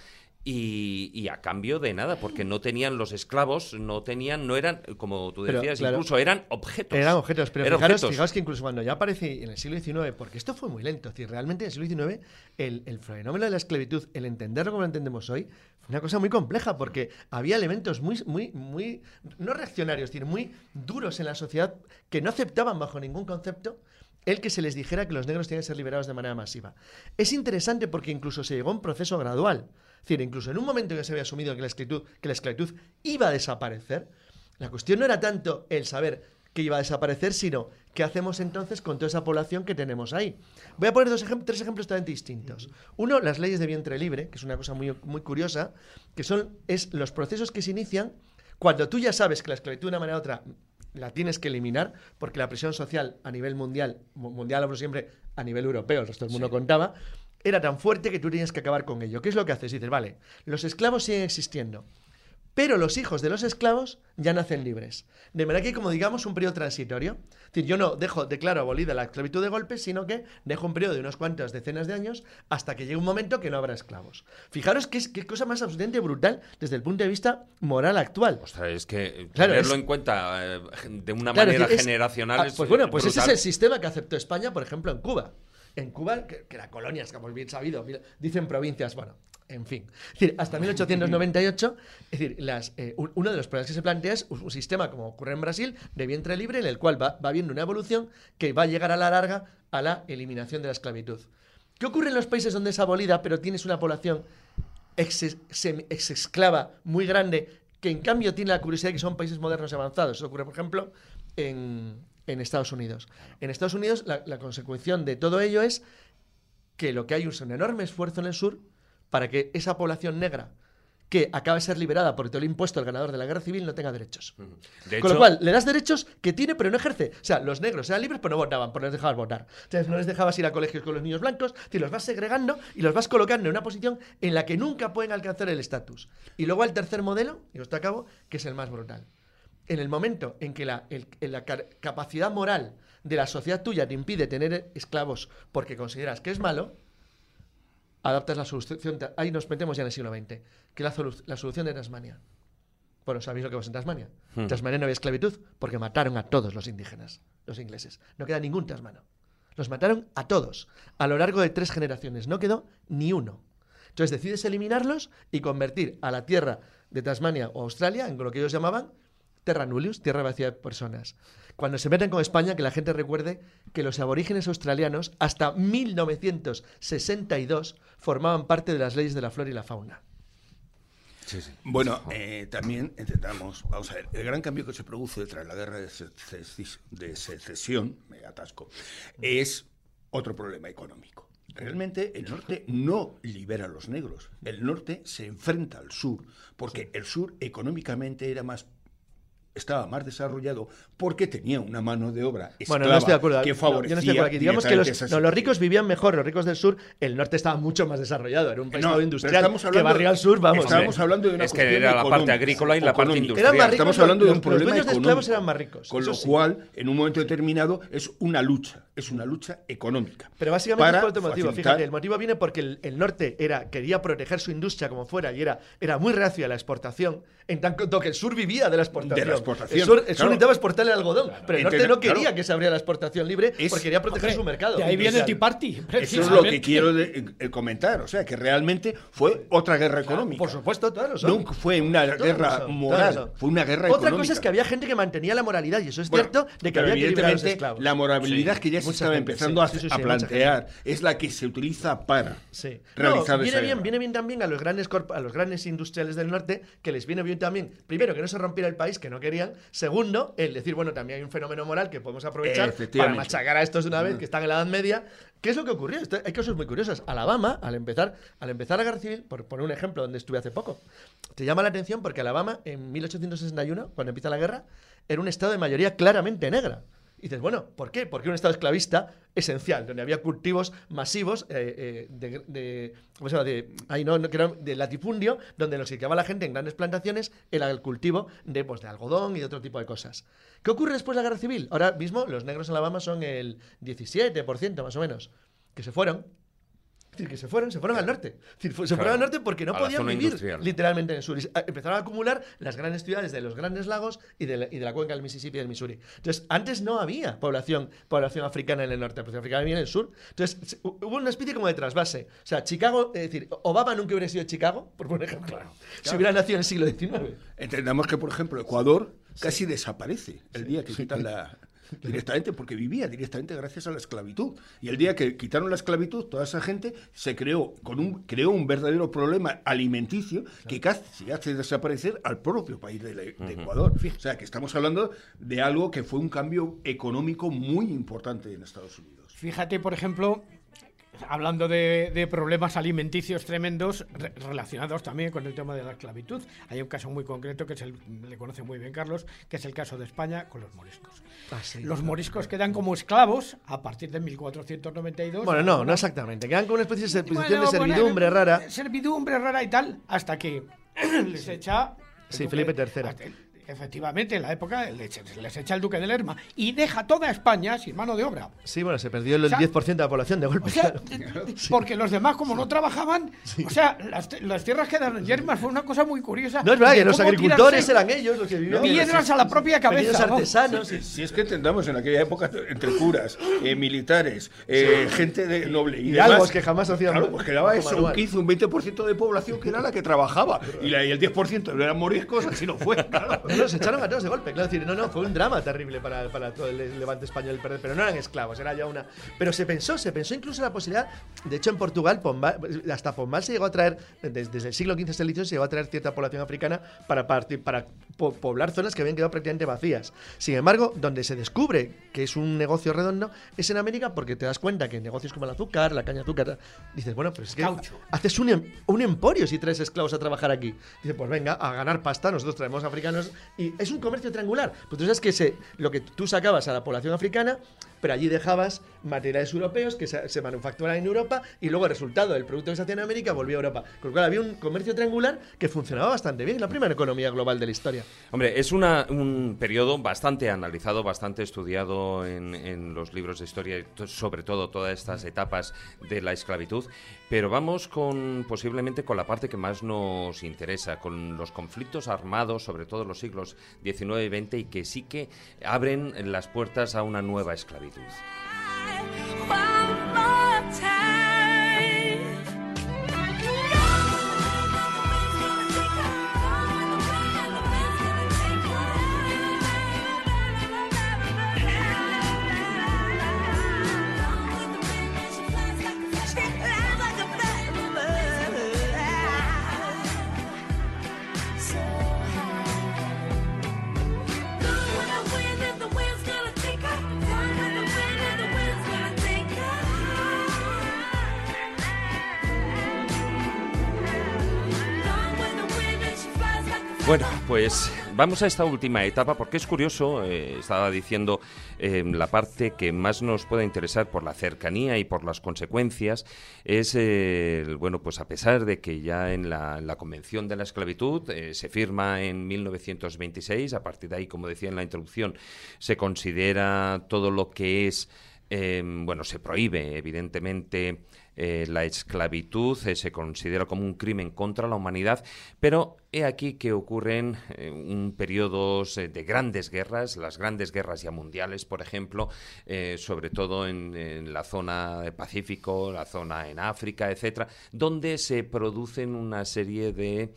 Y, y a cambio de nada, porque no tenían los esclavos, no tenían, no eran, como tú Pero, decías, claro, incluso eran objetos. Eran objetos, pero Eran fijaros, objetos. fijaos que incluso cuando ya aparece en el siglo XIX, porque esto fue muy lento, es decir, realmente en el siglo XIX el, el fenómeno de la esclavitud, el entenderlo como lo entendemos hoy, fue una cosa muy compleja porque había elementos muy, muy, muy, no reaccionarios, es decir, muy duros en la sociedad que no aceptaban bajo ningún concepto el que se les dijera que los negros tenían que ser liberados de manera masiva. Es interesante porque incluso se llegó a un proceso gradual. Es decir, incluso en un momento en que se había asumido que la esclavitud, que la esclavitud iba a desaparecer, la cuestión no era tanto el saber que iba a desaparecer, sino qué hacemos entonces con toda esa población que tenemos ahí. Voy a poner dos ejem- tres ejemplos totalmente distintos. Uno, las leyes de vientre libre, que es una cosa muy, muy curiosa, que son es los procesos que se inician cuando tú ya sabes que la esclavitud de una manera u otra la tienes que eliminar, porque la presión social a nivel mundial, mu- mundial hablo siempre a nivel europeo, el resto del mundo contaba, era tan fuerte que tú tenías que acabar con ello. ¿Qué es lo que haces? Dices, vale, los esclavos siguen existiendo, pero los hijos de los esclavos ya nacen libres. De manera que hay como digamos un periodo transitorio. Es decir, yo no dejo, declaro abolida la esclavitud de golpe, sino que dejo un periodo de unas cuantas decenas de años hasta que llegue un momento que no habrá esclavos. Fijaros qué, es, qué cosa más absolutamente brutal desde el punto de vista moral actual. Ostras, es que eh, Claro, tenerlo es- en cuenta eh, de una Claro, manera es generacional ah, es Pues bueno, pues ese es el sistema que aceptó España, por ejemplo, en Cuba. En Cuba, que, que era colonias, como bien sabido, dicen provincias, bueno, en fin. Hasta 1898, es decir, las, eh, un- uno de los problemas que se plantea es un, sistema, como ocurre en Brasil, de vientre libre, en el cual va, va habiendo una evolución que va a llegar a la larga a la eliminación de la esclavitud. ¿Qué ocurre en los países donde es abolida, pero tienes una población ex, ex esclava muy grande, que en cambio tiene la curiosidad de que son países modernos y avanzados. Eso ocurre, por ejemplo, en, en Estados Unidos. En Estados Unidos, la, la consecuencia de todo ello es que lo que hay es un enorme esfuerzo en el sur para que esa población negra que acaba de ser liberada por todo el impuesto del ganador de la guerra civil no tenga derechos. De Con lo cual, le das derechos que tiene, pero no ejerce. O sea, los negros eran libres, pero no votaban, pero no les dejabas votar. Entonces, no les dejabas ir a colegios con los niños blancos, te los vas segregando y los vas colocando en una posición en la que nunca pueden alcanzar el estatus. Y luego el tercer modelo, y esto acabo, que es el más brutal. En el momento en que la, el- en la ca- capacidad moral de la sociedad tuya te impide tener esclavos porque consideras que es malo, adaptas la solución. Ahí nos metemos ya en el siglo XX, que es la, solu- la solución de Tasmania. Bueno, ¿sabéis lo que pasa en Tasmania? En Tasmania no había esclavitud porque mataron a todos los indígenas, los ingleses. No queda ningún tasmano. Los mataron a todos, a lo largo de tres generaciones. No quedó ni uno. Entonces decides eliminarlos y convertir a la tierra de Tasmania o Australia en lo que ellos llamaban terra nullius, tierra vacía de personas. Cuando se meten con España, que la gente recuerde que los aborígenes australianos hasta 1962 formaban parte de las leyes de la flora y la fauna. Sí, sí. Bueno, eh, también entendamos, vamos a ver, el gran cambio que se produce tras la guerra de, seces- de secesión, me atasco, es otro problema económico. Realmente el norte no libera a los negros, el norte se enfrenta al sur, porque el sur económicamente era más estaba más desarrollado porque tenía una mano de obra esclava Bueno, no estoy de acuerdo. que No, favorecía yo no estoy de acuerdo aquí. Digamos que los, no, los ricos vivían mejor, los ricos del sur. El norte estaba mucho más desarrollado. Era un país No, todo pero industrial estamos que hablando- barría al sur, vamos. Hombre. hablando de una Es que era la parte agrícola y la parte industrial. Eran más ricos, Estamos hablando de un los- los problema dueños de esclavos eran más ricos, Con lo sí. cual, en un momento determinado, es una lucha. Es una lucha económica. Pero básicamente para es por otro motivo. facilitar- Fíjate, el motivo viene porque el, el norte era, quería proteger su industria como fuera y era, era muy reacio a la exportación, en tanto que el sur vivía de la exportación. De la exportación, El sur, el sur claro. necesitaba exportarle algodón, pero el norte no quería claro. que se abriera la exportación libre Es- porque quería proteger Hombre, su mercado. De ahí viene el Tea. Party. Eso es lo que quiero de- eh, comentar. O sea, que realmente fue otra guerra económica. Por supuesto, todos. No fue una guerra son, moral, fue una guerra Otra económica. cosa es que había gente que mantenía la moralidad, y eso es Bueno, cierto, de que había que liberar a los evidentemente esclavos. la moralidad que ya estaba empezando a, plantear es la que se utiliza para realizar No, viene esa bien, guerra. viene bien también a los grandes a los grandes industriales del norte, que les viene bien también, primero, que no se rompiera el país, que no querían, segundo, el decir, bueno, también hay un fenómeno moral que podemos aprovechar para machacar a estos de una vez, que están en la Edad Media. ¿Qué es lo que ocurrió? Hay cosas muy curiosas. Alabama, al empezar, al empezar la guerra civil, por poner un ejemplo donde estuve hace poco, te llama la atención porque Alabama, en 1861, cuando empieza la guerra, era un estado de mayoría claramente negra. Y dices, bueno, ¿por qué? Porque un estado esclavista esencial, donde había cultivos masivos eh, eh, de, ¿cómo se llama? De, no, no, de latifundio, donde lo que se dedicaba la gente en grandes plantaciones era el cultivo de, pues, de algodón y de otro tipo de cosas. ¿Qué ocurre después de la guerra civil? Ahora mismo los negros en Alabama son el 17% más o menos, que se fueron. Es decir, que se fueron, se fueron al norte. Decir, se Claro, fueron al norte porque no podían vivir industrial. literalmente en el sur. Y empezaron a acumular las grandes ciudades de los grandes lagos y de la, y de la cuenca del Mississippi y del Missouri. Entonces, antes no había población, población africana en el norte, la población africana vivía en el sur. Entonces, hubo una especie como de trasvase. O sea, Chicago, es decir, Obama nunca hubiera sido Chicago, por poner ejemplo, si hubiera nacido en el siglo XIX. Entendamos que, por ejemplo, Ecuador casi desaparece el día que quitan la directamente porque vivía directamente gracias a la esclavitud. Y el día que quitaron la esclavitud toda esa gente se creó con un creó un verdadero problema alimenticio que casi hace desaparecer al propio país de, la- de Ecuador. O sea que estamos hablando de algo que fue un cambio económico muy importante en Estados Unidos. Fíjate, por ejemplo, hablando de, de problemas alimenticios tremendos re- relacionados también con el tema de la esclavitud. Hay un caso muy concreto que es el, le conoce muy bien Carlos, que es el caso de España con los moriscos. los moriscos quedan como esclavos a partir de 1492. Bueno, no, no exactamente. Quedan con una especie de Bueno, bueno, servidumbre rara. Servidumbre rara y tal, hasta que les echa. Sí, Felipe III. Efectivamente, en la época les, les echa el duque de Lerma y deja toda España sin mano de obra. Sí, bueno, se perdió el O sea, 10% de la población de golpe. O sea, claro. porque los demás, como no trabajaban, o sea, las, las tierras quedaron yermas. Fue una cosa muy curiosa. No es verdad que los agricultores eran ellos los que vivían. Piedras a la propia cabeza. ¿no? artesanos. y- si es que entendamos en aquella época entre curas eh, militares eh, gente de noble y Hidalgos demás, que jamás hacían claro un- pues quedaba un eso un manual. 15 un 20% de población que era la que trabajaba y, la- y el 10% eran moriscos así no fue claro. No, no, se echaron a todos de golpe. Claro, decir, no, no, fue un drama terrible para, para todo el levante español perder, pero no eran esclavos, era ya una. Pero se pensó, se pensó incluso la posibilidad. De hecho, en Portugal, Pombal, hasta Pombal se llegó a traer, desde, desde el siglo XV hasta el XVIII, se llegó a traer cierta población africana para, partir, para po- poblar zonas que habían quedado prácticamente vacías. Sin embargo, donde se descubre que es un negocio redondo es en América porque te das cuenta que negocios como el azúcar, la caña de azúcar, dices, bueno, pero es que Caucho. haces un, em- un emporio si traes esclavos a trabajar aquí. Dice, pues venga, a ganar pasta, nosotros traemos africanos. Y es un comercio triangular. Pues tú sabes que lo que tú sacabas a la población africana, pero allí dejabas materiales europeos que se, se manufacturan en Europa y luego el resultado del producto que se hacía en América volvía a Europa. Con lo cual había un comercio triangular que funcionaba bastante bien, la primera economía global de la historia. Hombre, es un periodo bastante analizado, bastante estudiado en, los libros de historia, sobre todo todas estas etapas de la esclavitud. Pero vamos con posiblemente con la parte que más nos interesa, con los conflictos armados, sobre todo en los siglos XIX y XX, y que sí que abren las puertas a una nueva esclavitud. Beatles. Bueno, pues vamos a esta última etapa porque es curioso, eh, estaba diciendo eh, la parte que más nos puede interesar por la cercanía y por las consecuencias es, eh, el- bueno, pues a pesar de que ya en la, la Convención de la Esclavitud eh, se firma en 1926, a partir de ahí, como decía en la introducción, se considera todo lo que es, eh, bueno, se prohíbe evidentemente eh, la esclavitud eh, se considera como un crimen contra la humanidad, pero he aquí que ocurren eh, un periodos de grandes guerras, las grandes guerras ya mundiales, por ejemplo, sobre todo en, en la zona del Pacífico, la zona en África, etcétera, donde se producen una serie de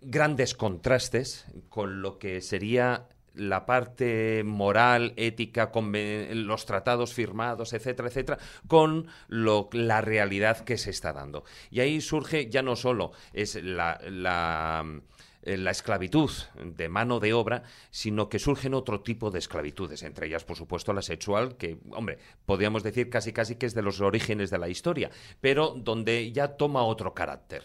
grandes contrastes con lo que sería la parte moral, ética, conven- los tratados firmados, etcétera, etcétera, con lo, la realidad que se está dando. Y ahí surge ya no solo es la, la, eh, la esclavitud de mano de obra, sino que surgen otro tipo de esclavitudes, entre ellas, por supuesto, la sexual, que, hombre, podríamos decir casi casi que es de los orígenes de la historia, pero donde ya toma otro carácter.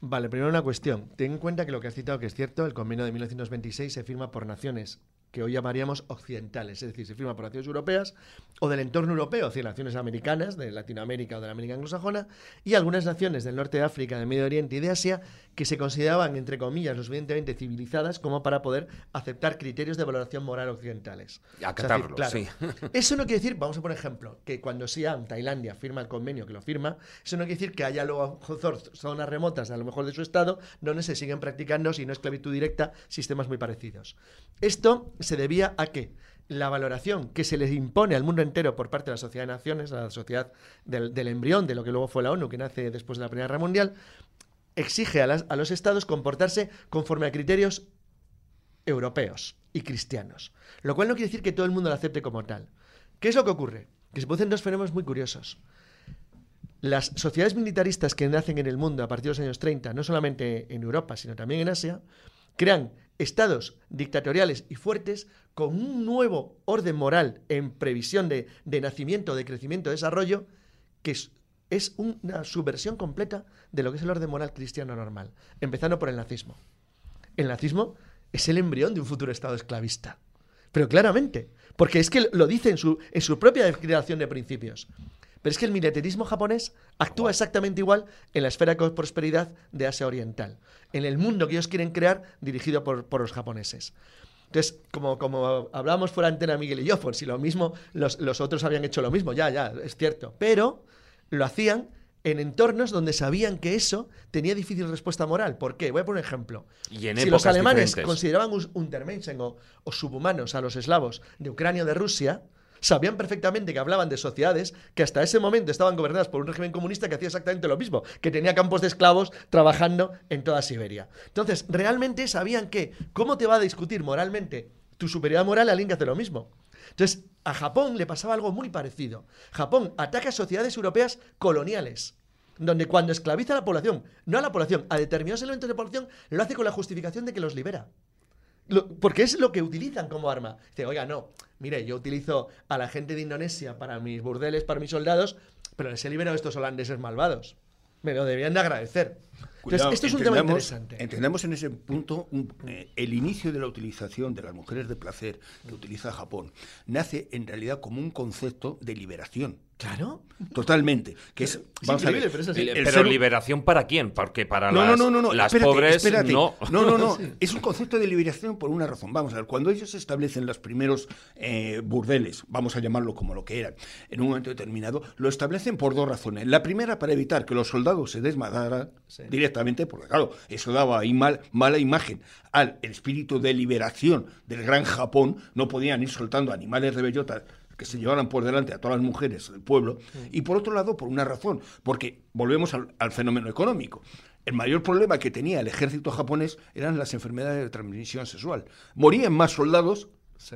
Vale, primero una cuestión. Ten en cuenta que lo que has citado que es cierto, el convenio de 1926 se firma por naciones que hoy llamaríamos occidentales, es decir, se firma por naciones europeas o del entorno europeo, es decir, naciones americanas, de Latinoamérica o de la América anglosajona, y algunas naciones del norte de África, del Medio Oriente y de Asia que se consideraban, entre comillas, lo suficientemente civilizadas como para poder aceptar criterios de valoración moral occidentales. Acatarlos, claro, sí. Eso no quiere decir, vamos a poner ejemplo, que cuando Siam, Tailandia, firma el convenio que lo firma, eso no quiere decir que haya luego zonas remotas, a lo mejor de su estado, donde se siguen practicando, si no esclavitud directa, sistemas muy parecidos. Esto se debía a que la valoración que se les impone al mundo entero por parte de la Sociedad de Naciones, la sociedad del, del embrión de lo que luego fue la ONU, que nace después de la Primera Guerra Mundial, exige a, los estados comportarse conforme a criterios europeos y cristianos. Lo cual no quiere decir que todo el mundo lo acepte como tal. ¿Qué es lo que ocurre? Que se producen dos fenómenos muy curiosos. Las sociedades militaristas que nacen en el mundo a partir de los años 30, no solamente en Europa, sino también en Asia, crean estados dictatoriales y fuertes con un nuevo orden moral en previsión de, de nacimiento, de crecimiento, de desarrollo, que es, una subversión completa de lo que es el orden moral cristiano normal, empezando por el nazismo. El nazismo es el embrión de un futuro Estado esclavista. Pero claramente, porque es que lo dice en su, en su propia declaración de principios. Pero es que el militarismo japonés actúa exactamente igual en la esfera de prosperidad de Asia Oriental, en el mundo que ellos quieren crear dirigido por, por los japoneses. Entonces, como, como hablábamos fuera antena Miguel y yo, por si lo mismo, los, los otros habían hecho lo mismo, ya, ya, es cierto. Pero lo hacían en entornos donde sabían que eso tenía difícil respuesta moral. ¿Por qué? Voy a poner un ejemplo. Y en si los alemanes diferentes. consideraban Untermenschen o, o subhumanos a los eslavos de Ucrania o de Rusia, sabían perfectamente que hablaban de sociedades que hasta ese momento estaban gobernadas por un régimen comunista que hacía exactamente lo mismo, que tenía campos de esclavos trabajando en toda Siberia. Entonces, realmente sabían que, ¿cómo te va a discutir moralmente tu superioridad moral a alguien que hace lo mismo? Entonces, a Japón le pasaba algo muy parecido. Japón ataca a sociedades europeas coloniales, donde cuando esclaviza a la población, no a la población, a determinados elementos de población, lo hace con la justificación de que los libera. Porque es lo que utilizan como arma. Dice, oiga, no, mire, yo utilizo a la gente de Indonesia para mis burdeles, para mis soldados, pero les he liberado a estos holandeses malvados. Me lo debían de agradecer. Entonces, Cuidado, esto es un tema entendamos- interesante. Entendemos en ese punto un- eh, el inicio de la utilización de las mujeres de placer que utiliza Japón. Nace en realidad como un concepto de liberación. Claro. Totalmente. Que es, vamos a ver, pero es así. el- el Pero ser- liberación para quién? Porque para no, las, no, no, no, las espérate, pobres espérate. no. No, no, no. Es un concepto de liberación por una razón. Vamos a ver, cuando ellos establecen los primeros eh, burdeles, vamos a llamarlo como lo que eran, en un momento determinado, lo establecen por dos razones. La primera, para evitar que los soldados se desmadaran directamente, porque claro, eso daba ahí mal, mala imagen al espíritu de liberación del gran Japón. No podían ir soltando animales de bellota que se llevaran por delante a todas las mujeres del pueblo, y por otro lado, por una razón, porque volvemos al, al fenómeno económico. El mayor problema que tenía el ejército japonés eran las enfermedades de transmisión sexual. Morían más soldados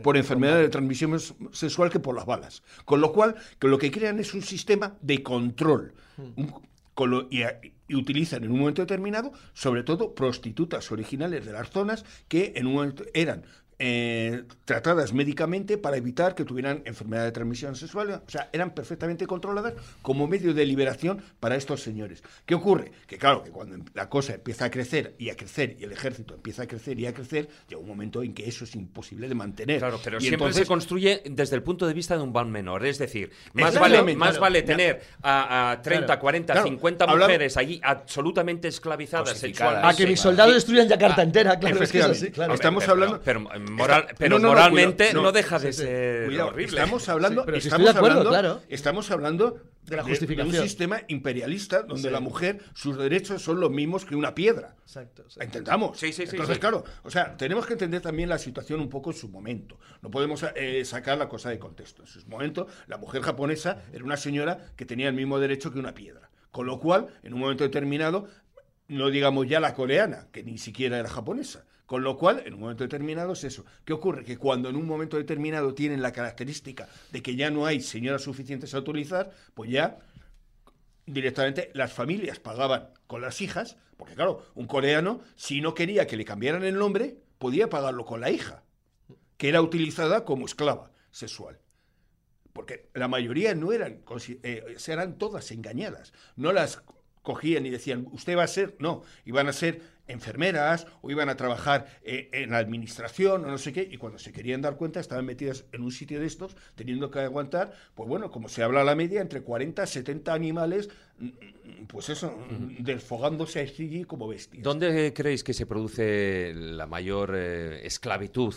por enfermedades de transmisión sexual que por las balas. Con lo cual, que lo que crean es un sistema de control. Un- con lo- y, y utilizan en un momento determinado, sobre todo, prostitutas originales de las zonas que en un momento eran eh, tratadas médicamente para evitar que tuvieran enfermedad de transmisión sexual. O sea, eran perfectamente controladas como medio de liberación para estos señores. ¿Qué ocurre? Que claro, que cuando la cosa empieza a crecer y a crecer y el ejército empieza a crecer y a crecer, llega un momento en que eso es imposible de mantener. Claro, pero Y siempre entonces- se construye desde el punto de vista de un ban menor. Es decir, más vale, más claro. vale tener a, a 30, Claro, 40, claro. 50 Hablamos- mujeres allí absolutamente esclavizadas sexualmente. A que mis soldados destruyan Yakarta entera, claro, es que es así, claro. Estamos pero- hablando- Pero, eh, moral- Está- pero no, moralmente cuidado, no, no. deja de Sí, sí. ser Cuidado, horrible. estamos hablando, Sí, pero si estamos estoy de acuerdo, hablando, claro. estamos hablando De la un justificación. sistema imperialista donde Sí. la mujer, sus derechos son los mismos que una piedra. Exacto. sí. Entendamos. Sí, sí, sí, Entonces, sí. claro, o sea, tenemos que entender también la situación un poco en su momento. No podemos eh, sacar la cosa de contexto. En su momento, la mujer japonesa era una señora que tenía el mismo derecho que una piedra. Con lo cual, en un momento determinado, no digamos ya la coreana, que ni siquiera era japonesa. Con lo cual, en un momento determinado es eso. ¿Qué ocurre? Que cuando en un momento determinado tienen la característica de que ya no hay señoras suficientes a utilizar, pues ya directamente las familias pagaban con las hijas, porque claro, un coreano, si no quería que le cambiaran el nombre, podía pagarlo con la hija, que era utilizada como esclava sexual. Porque la mayoría no eran, eh, eran todas engañadas. No las cogían y decían, usted va a ser, no, iban a ser enfermeras o iban a trabajar eh, en la administración o no sé qué, y cuando se querían dar cuenta estaban metidas en un sitio de estos, teniendo que aguantar, pues bueno, como se habla a la media, entre 40 70 animales, mm, pues eso, desfogándose así como bestias. ¿Dónde creéis que se produce la mayor eh, esclavitud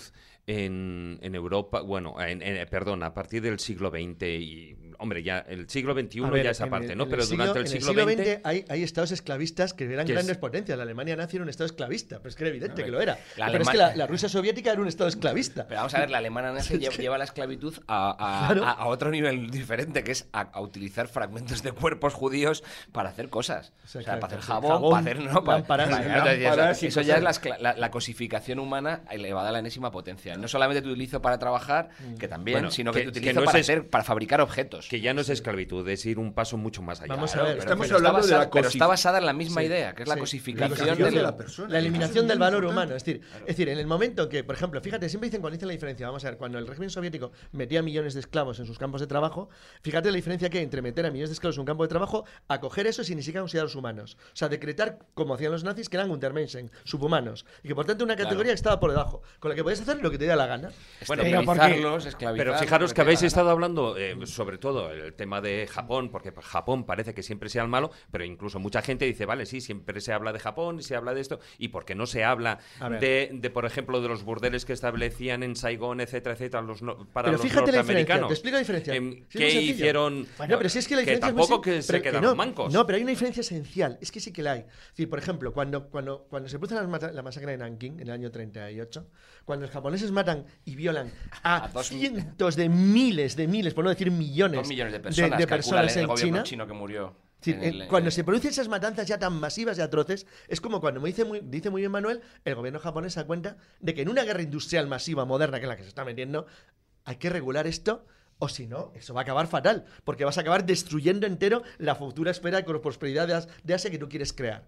en, en Europa? Bueno, en, en- perdón, a partir del siglo XX y, hombre, ya el siglo XXI ver, ya esa parte, el- ¿no? Pero siglo- durante el en siglo, XX... hay, hay estados esclavistas que eran Que es- grandes potencias. La Alemania nazi era un estado esclavista, pero es que era evidente que lo era. La pero es que la, la Rusia soviética era un estado esclavista. Pero vamos a ver, la alemana nazi lle- lleva la esclavitud a, a- Claro. a- a otro nivel diferente, que es a, a utilizar fragmentos de cuerpos judíos para hacer cosas. O sea, Exacto. para hacer jabón, jabón, para hacer... No, para, lámparas, para- sí, claro, eso- lámparas y eso ya es la, escla- la- la cosificación humana elevada a la enésima potencia. No solamente te utilizo para trabajar, que también, Bueno, sino que, que- te que utilizo no para, es- hacer, para fabricar objetos. Que ya no es esclavitud, es ir un paso mucho más allá. Vamos a ver, pero- estamos pero hablando de la Pero está basada en la misma Sí, idea, que es la sí. cosificación de la persona. La eliminación del valor importante. humano. Es decir, es decir, en el momento que, por ejemplo, fíjate, siempre dicen cuando dicen la diferencia, vamos a ver, cuando el régimen soviético metía millones de esclavos en sus campos de trabajo, fíjate la diferencia que hay entre meter a millones de esclavos en un campo de trabajo a coger eso sin ni siquiera considerarlos humanos. O sea, decretar, como hacían los nazis, que eran Untermenschen, subhumanos. Y que por tanto una categoría que estaba por debajo, con la que podías hacer lo que te diera la gana. Bueno, pero porque- Esterilizarlos, esclavizar, Pero fijaros que habéis te estado hablando, eh, sobre todo, el tema de Japón, porque Japón parece que siempre sea el malo, pero incluso mucha gente dice, vale, sí, siempre se habla de Japón y se habla de esto, y por qué no se habla de, de, por ejemplo, de los burdeles que establecían en Saigón, etcétera, etcétera, los no- para Pero los fíjate la norteamericanos? te explico la diferencia. Em, Sí, es ¿Qué hicieron? No, pero si es que la diferencia es muy tampoco sen- que se pero quedaron no, mancos. No, pero hay una diferencia esencial. Es que sí que la hay. Es decir, por ejemplo, cuando, cuando, cuando se produce la, la masacre de Nanking en el año 38, cuando los japoneses matan y violan a, A dos- cientos de miles de miles, por no decir millones, Dos millones de personas, de calcula personas el en gobierno China. chino que murió. Es decir, en el- eh, cuando en- se producen esas matanzas ya tan masivas y atroces, es como cuando me dice muy, dice muy bien Manuel, el gobierno japonés se da cuenta de que en una guerra industrial masiva moderna, que es la que se está metiendo, hay que regular esto. O si no, eso va a acabar fatal, porque vas a acabar destruyendo entero la futura esfera de prosperidad de Asia que tú quieres crear.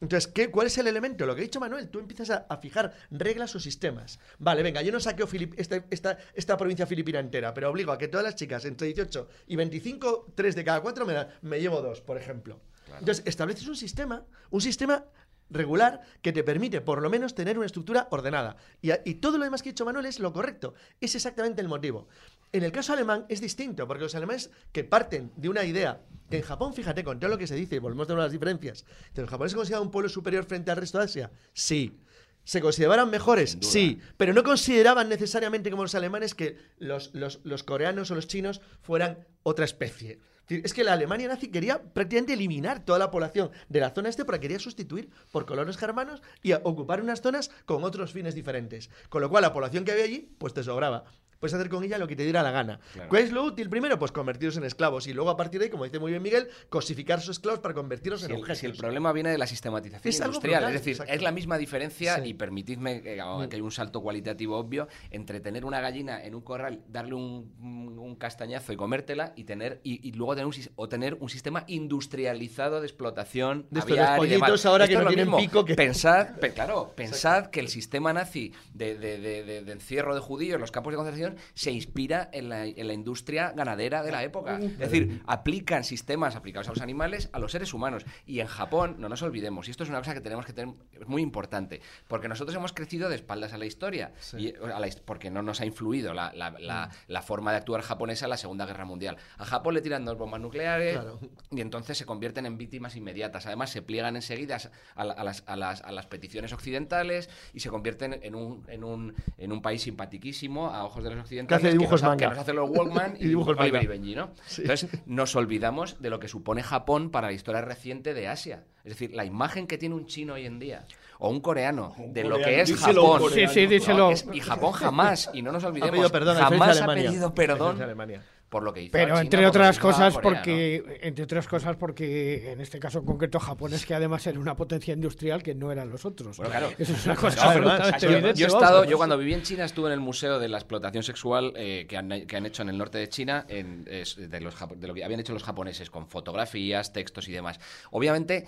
Entonces, ¿qué, ¿cuál es el elemento? Lo que ha dicho Manuel, tú empiezas a, a fijar reglas o sistemas. Vale, venga, yo no saqueo esta, esta, esta provincia filipina entera, pero obligo a que todas las chicas entre 18 y 25, 3 de cada 4 me, da- me llevo dos, por ejemplo. Entonces, estableces un sistema, un sistema regular que te permite por lo menos tener una estructura ordenada. Y, a- y todo lo demás que ha dicho Manuel es lo correcto. Es exactamente el motivo. En el caso alemán es distinto, porque los alemanes que parten de una idea, que en Japón, fíjate, con todo lo que se dice, volvemos a las diferencias, que los japoneses se consideran un pueblo superior frente al resto de Asia, sí. ¿Se consideraban mejores? Sí, pero no consideraban necesariamente como los alemanes que los, los- los coreanos o los chinos fueran otra especie. Es que la Alemania nazi quería prácticamente eliminar toda la población de la zona este, porque quería sustituir por colonos germanos y ocupar unas zonas con otros fines diferentes. Con lo cual, la población que había allí, pues te sobraba. Puedes hacer con ella lo que te diera la gana. ¿Cuál es lo útil primero? Pues convertirlos en esclavos y luego a partir de ahí, como dice muy bien Miguel, cosificar a esos esclavos para convertirlos Si en el, objetos. si el problema viene de la sistematización Es industrial, brutal, es decir, exacto. es la misma diferencia, Sí. Mm. y permitidme que, que hay un salto cualitativo obvio, entre tener una gallina en un corral, darle un, un castañazo y comértela, y tener y, y luego tener un, o tener un sistema industrializado de explotación De aviar los y demás. pollitos ahora que no tienen pico que- Pensad, pe- claro, pensad que el sistema nazi de, de- de- de- encierro de judíos en los campos de concentración se inspira en la, en la industria ganadera de la época. Es decir, aplican sistemas aplicados a los animales a los seres humanos. Y en Japón, no nos olvidemos, y esto es una cosa que tenemos que tener es muy importante, porque nosotros hemos crecido de espaldas a la historia, y, a la his- porque no nos ha influido la, la- la- Mm. la forma de actuar japonesa en la Segunda Guerra Mundial. A Japón le tiran dos bombas nucleares Claro. y entonces se convierten en víctimas inmediatas. Además, se pliegan enseguida a, la- a las, a las- a las peticiones occidentales y se convierten en un, en un, en un país simpatiquísimo a ojos de los occidentales. Que hace dibujos nos, ha- manga. que nos hace los Walkman Y y, dibujos Oliver y manga. Benji, ¿no? Entonces, nos olvidamos de lo que supone Japón para la historia reciente de Asia. Es decir, la imagen que tiene un chino hoy en día o un coreano de lo que es díselo, Japón. Sí, sí, díselo. No, es- y Japón jamás, y no nos Ha olvidemos, pedido perdón a diferencia de jamás ha pedido perdón de Alemania. Por lo que hizo. Pero China, entre otras cosas Corea, ¿no? porque entre otras cosas porque en este caso en concreto Japón es que además era una potencia industrial que no eran los otros. Bueno, claro. Eso es una cosa absolutamente Yo, yo he estado, yo cuando viví en China estuve en el museo de la explotación sexual eh, que, han, que han hecho en el norte de China, en- de, los, de lo que habían hecho los japoneses, con fotografías, textos y demás. Obviamente,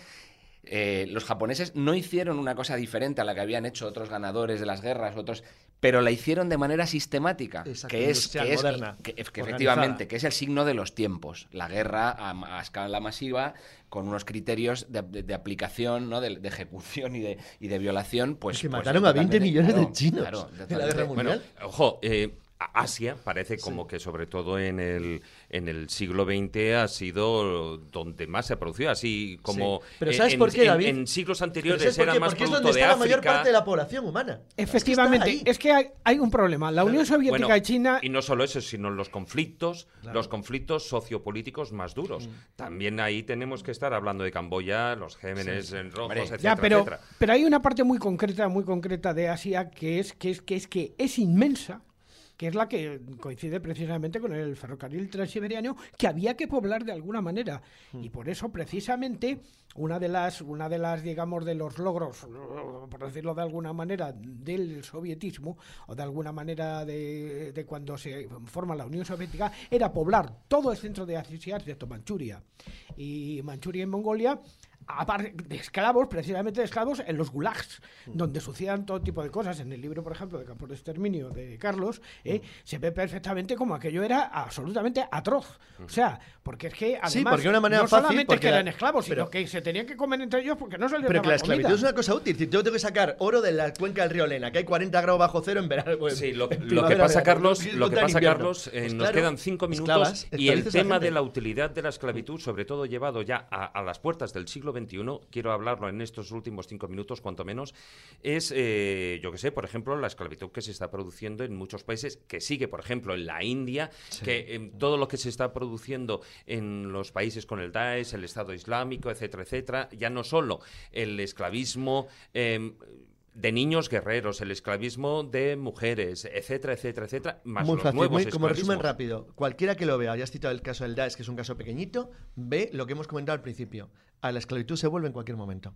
eh, los japoneses no hicieron una cosa diferente a la que habían hecho otros ganadores de las guerras, otros, pero la hicieron de manera sistemática, Exacto, que es, que es- moderna, que- efectivamente, que es el signo de los tiempos. La guerra a, a escala masiva, con unos criterios de, de- de aplicación, ¿no? de, de ejecución y de, y de violación, pues... Es que pues, mataron a 20 totalmente- millones de chinos claro, en la guerra Bueno, mundial. ojo, eh, Asia parece como que sobre todo en el, en el siglo XX ha sido donde más se ha producido, así como Sí. Pero en- ¿sabes en, por qué, en- David? en siglos Pero anteriores ¿sabes por era qué? más Porque es donde de está la mayor África. parte de la población humana. Efectivamente, Es que es hay, hay un problema. La Unión Soviética Bueno, y China y no solo eso, sino los conflictos, los conflictos sociopolíticos más duros. Mm. También ahí tenemos que estar hablando de Camboya, los Gémenes en rojos, Hombre, etcétera, Ya, pero, etcétera. pero hay una parte muy concreta, muy concreta de Asia que es que es que es que es inmensa, que es la que coincide precisamente con el ferrocarril transiberiano, que había que poblar de alguna manera. Y por eso, precisamente, una de las, una de las, digamos, de los logros, por decirlo de alguna manera, del sovietismo, o de alguna manera de, de cuando se forma la Unión Soviética, era poblar todo el centro de Asia, excepto Manchuria. Y Manchuria y Mongolia de esclavos, precisamente de esclavos, en los gulags, donde sucedían todo tipo de cosas. En el libro, por ejemplo, de Campos de Exterminio de Carlos, eh, se ve perfectamente como aquello era absolutamente atroz. O sea, porque es que además Sí, porque de una manera no fácil, solamente porque que eran esclavos, sino que se tenían que comer entre ellos porque no se les Pero que la esclavitud comida. es una cosa útil. Si yo tengo que sacar oro de la cuenca del río Lena, que hay 40 grados bajo cero en verano. pues, Sí, lo, en lo que pasa, verano, Carlos, lo que pasa. Carlos, eh, Pues nos claro, quedan cinco minutos esclavas, y el tema de la utilidad de la esclavitud, sobre todo llevado ya a, a las puertas del siglo XXI, quiero hablarlo en estos últimos cinco minutos, cuanto menos, es, eh, yo que sé, por ejemplo, la esclavitud que se está produciendo en muchos países, que sigue, por ejemplo, en la India, que em, todo lo que se está produciendo en los países con el Daesh, el Estado Islámico, etcétera, etcétera, ya no solo el esclavismo em, de niños guerreros, el esclavismo de mujeres, etcétera, etcétera, etcétera, más Muy los fácil, nuevos muy- como resumen rápido. Cualquiera que lo vea, ya has citado el caso del Daesh, que es un caso pequeñito, ve lo que hemos comentado al principio. A la esclavitud se vuelve en cualquier momento.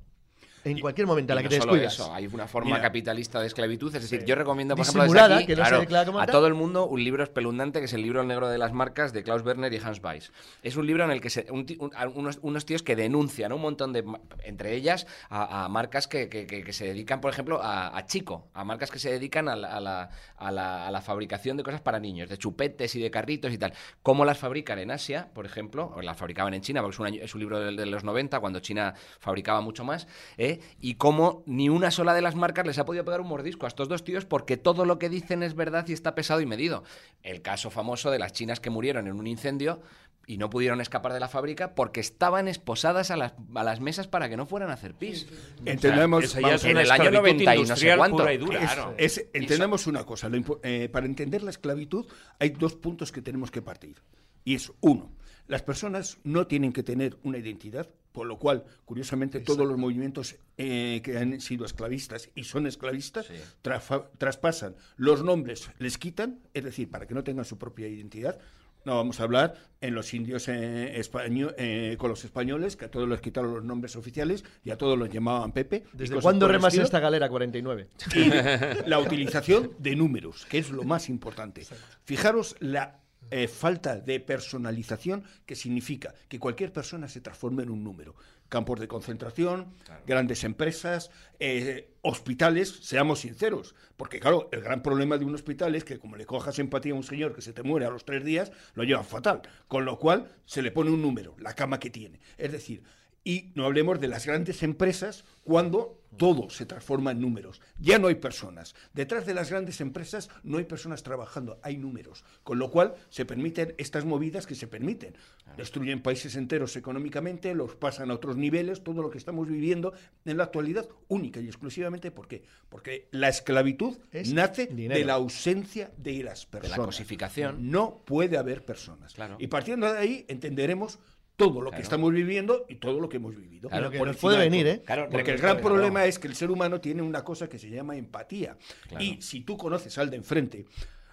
En cualquier momento, a la Y que no te descuidas. eso, hay una forma Mira. capitalista de esclavitud. Es decir, yo recomiendo, por ejemplo, desde Disimulada, aquí, que no se claro, declara como a todo el mundo un libro espeluznante que es el libro negro de las marcas de Klaus Werner y Hans Weiss. Es un libro en el que se, un un- unos, unos tíos que denuncian un montón de, entre ellas, a, a marcas que, que- que- que se dedican, por ejemplo, a, a chico, a marcas que se dedican a la, a la- a la- la fabricación de cosas para niños, de chupetes y de carritos y tal. Cómo las fabrican en Asia, por ejemplo, o las fabricaban en China, porque es un, año- es un libro de, de los 90, cuando China fabricaba mucho más, ¿eh? Y cómo ni una sola de las marcas les ha podido pegar un mordisco a estos dos tíos porque todo lo que dicen es verdad y está pesado y medido. El caso famoso de las chinas que murieron en un incendio y no pudieron escapar de la fábrica porque estaban esposadas a las, a las mesas para que no fueran a hacer pis. Entendemos, vamos en una el año esclavitud 90 y no sé industrial cuánto. pura y dura. Es- Claro. Es- entendamos una cosa, lo eh, para entender la esclavitud hay dos puntos que tenemos que partir. Y es uno, las personas no tienen que tener una identidad, por lo cual, curiosamente, todos los movimientos eh, que han sido esclavistas y son esclavistas trafa- traspasan los nombres, les quitan, es decir, para que no tengan su propia identidad. No vamos a hablar en los indios eh, españo- eh, con los españoles, que a todos les quitaron los nombres oficiales y a todos los llamaban Pepe. ¿Desde cuándo remas estilo esta galera 49? y la utilización de números, que es lo más importante. Fijaros la eh, falta de personalización que significa que cualquier persona se transforme en un número. Campos de concentración, grandes empresas, eh, hospitales, seamos sinceros. Porque claro, el gran problema de un hospital es que como le cojas empatía a un señor que se te muere a los tres días, lo lleva fatal. Con lo cual se le pone un número, la cama que tiene. Es decir, y no hablemos de las grandes empresas cuando todo se transforma en números. Ya no hay personas. Detrás de las grandes empresas no hay personas trabajando, hay números. Con lo cual se permiten estas movidas que se permiten. Destruyen países enteros económicamente, los pasan a otros niveles, todo lo que estamos viviendo en la actualidad, única y exclusivamente ¿por qué? Porque la esclavitud Es nace dinero. de la ausencia de las personas. cosificación. No puede haber personas. Claro. Y partiendo de ahí entenderemos todo lo que estamos viviendo y todo lo que hemos vivido. Claro, que Por nos puede de venir. ¿eh? Claro, Porque el gran claro. problema es que el ser humano tiene una cosa que se llama empatía. Claro. Y si tú conoces al de enfrente,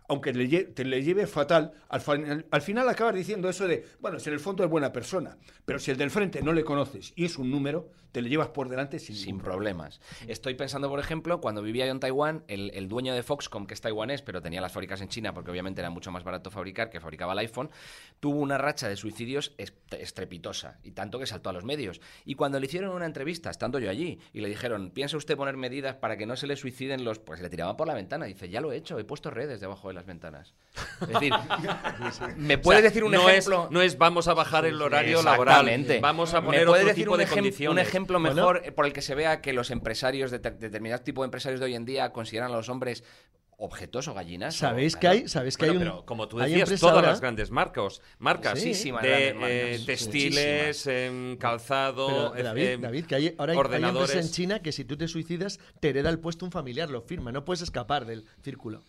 aunque le lle- te le lleve fatal, al, final- al final acabas diciendo eso de, bueno, si en el fondo es buena persona, pero si el del frente no le conoces y es un número, te le llevas por delante sin, Sin ningún problema. problemas. Estoy pensando, por ejemplo, cuando vivía yo en Taiwán, el, el dueño de Foxconn, que es taiwanés, pero tenía las fábricas en China, porque obviamente era mucho más barato fabricar que fabricaba el iPhone, tuvo una racha de suicidios est- estrepitosa, y tanto que saltó a los medios. Y cuando le hicieron una entrevista, estando yo allí, y le dijeron, ¿piensa usted poner medidas para que no se le suiciden los...? Pues le tiraban por la ventana. Dice, ya lo he hecho, he puesto redes debajo de las ventanas. Es decir, ¿me puedes O sea, decir un no ejemplo...? Es, no es vamos a bajar el horario laboral, vamos a ¿Me poner puede otro decir tipo un de condiciones. Un ejemplo Bueno. mejor eh, por el que se vea que los empresarios, de te- determinados tipos de empresarios de hoy en día, consideran a los hombres objetos o gallinas. ¿Sabéis o- que hay, sabéis que Bueno, hay un, pero como tú decías, todas ahora- las grandes marcas, marcas Sí. De marcas. eh, textiles, em, calzado, Pero, eh, David, em, David, que hay, ahora hay, hay ordenadores. empresas en China que si tú te suicidas te hereda el puesto un familiar, lo firma, no puedes escapar del círculo.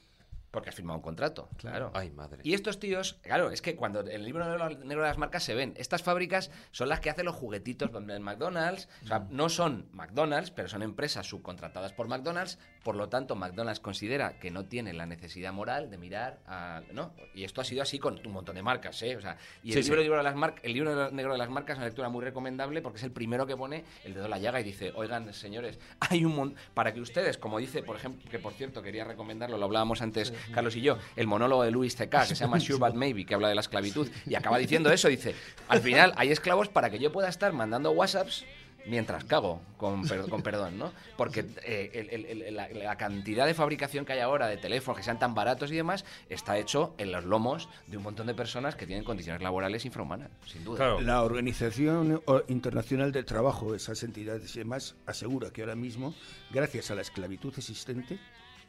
Porque has firmado un contrato. Claro. Ay, madre. Y estos tíos, claro, es que cuando en el libro negro, de las marcas se ven, estas fábricas son las que hacen los juguetitos en McDonald's. O sea, no son McDonald's, pero son empresas subcontratadas por McDonald's. Por lo tanto, McDonald's considera que no tiene la necesidad moral de mirar a. ¿no? Y esto ha sido así con un montón de marcas, ¿eh? O sea, y el, Sí, libro, sí. libro de las mar- el libro negro de las marcas es una lectura muy recomendable porque es el primero que pone el dedo en la llaga y dice: Oigan, señores, hay un mon para que ustedes, como dice, por ejemplo, que por cierto quería recomendarlo, lo hablábamos antes, Carlos y yo, el monólogo de Louis C.K., que se llama Sure But Maybe, que habla de la esclavitud, y acaba diciendo eso, dice, al final hay esclavos para que yo pueda estar mandando WhatsApps mientras cago, con, per- con perdón, ¿no? Porque eh, el- el- el- la, la cantidad de fabricación que hay ahora de teléfonos que sean tan baratos y demás está hecho en los lomos de un montón de personas que tienen condiciones laborales infrahumanas, sin duda. Claro. La Organización O- Internacional del Trabajo, esas entidades y demás, asegura que ahora mismo, gracias a la esclavitud existente,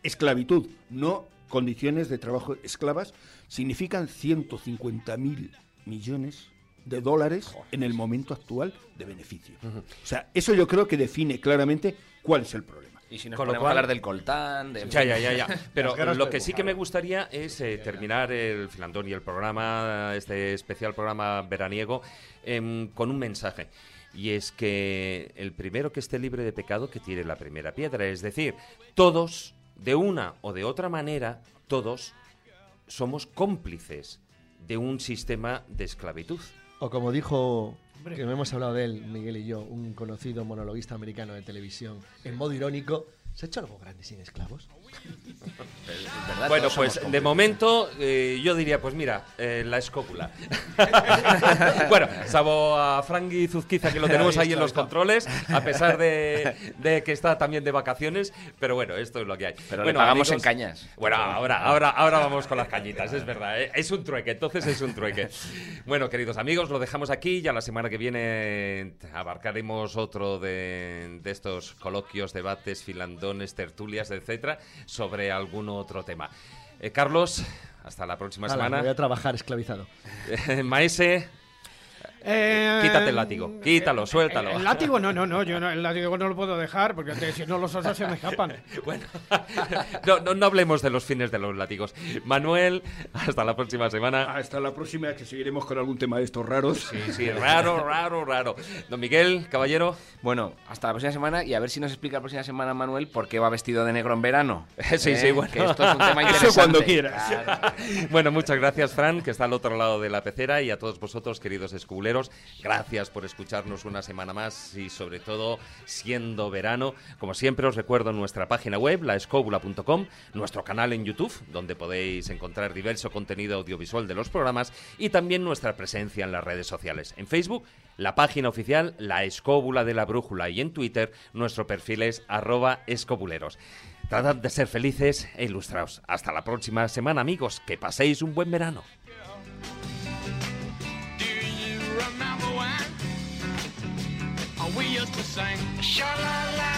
esclavitud, no condiciones de trabajo esclavas, significan 150 mil millones de dólares en el momento actual de beneficio. O sea, eso yo creo que define claramente cuál es el problema. Y si nos Con lo ponemos cual- a hablar del coltán, de... Ya, ya, ya, ya. Pero lo que sí que me gustaría es eh, terminar el filandón y el programa, este especial programa veraniego, em, con un mensaje. Y es que el primero que esté libre de pecado que tire la primera piedra. Es decir, todos, de una o de otra manera, todos somos cómplices de un sistema de esclavitud. O como dijo, que no hemos hablado de él, Miguel y yo, un conocido monologuista americano de televisión, en modo irónico, ¿se ha hecho algo grande sin esclavos? Bueno, pues de momento eh, yo diría, pues mira, eh, la escópula. bueno, salvo a Frankie Zuzquiza que lo tenemos ahí en los controles, a pesar de, de que está también de vacaciones, pero bueno, esto es lo que hay. Pero le bueno, pagamos amigos, en cañas. Bueno, ahora, ahora, ahora vamos con las cañitas, es verdad, ¿eh? es un trueque, entonces es un trueque. Bueno, queridos amigos, lo dejamos aquí, ya la semana que viene abarcaremos otro de, de estos coloquios, debates, filandones, tertulias, etcétera, sobre algún otro tema. Eh, Carlos, hasta la próxima Hala, semana. voy a trabajar esclavizado. Maese, Eh, Quítate el látigo, quítalo, suéltalo. El, el látigo no, no, no, yo no, el látigo no lo puedo dejar porque te- si no los osos se me escapan. bueno, no, no, no hablemos de los fines de los látigos. Manuel, hasta la próxima semana. Hasta la próxima, que seguiremos con algún tema de estos raros. Sí, sí, raro, raro, raro. Don Miguel, caballero. Bueno, hasta la próxima semana y a ver si nos explica la próxima semana Manuel por qué va vestido de negro en verano. Sí, sí, bueno. Que esto es un tema Eso interesante. cuando quieras. Claro. Bueno, muchas gracias, Fran, que está al otro lado de la pecera, y a todos vosotros, queridos escubuleros. Gracias por escucharnos una semana más y sobre todo siendo verano. Como siempre os recuerdo nuestra página web, laescobula.com, nuestro canal en YouTube, donde podéis encontrar diverso contenido audiovisual de los programas y también nuestra presencia en las redes sociales. En Facebook, la página oficial La Escóbula de la Brújula y en Twitter nuestro perfil es arroba escobuleros. Tratad de ser felices e ilustrados. Hasta la próxima semana amigos, que paséis un buen verano. We used to sing? Sha la la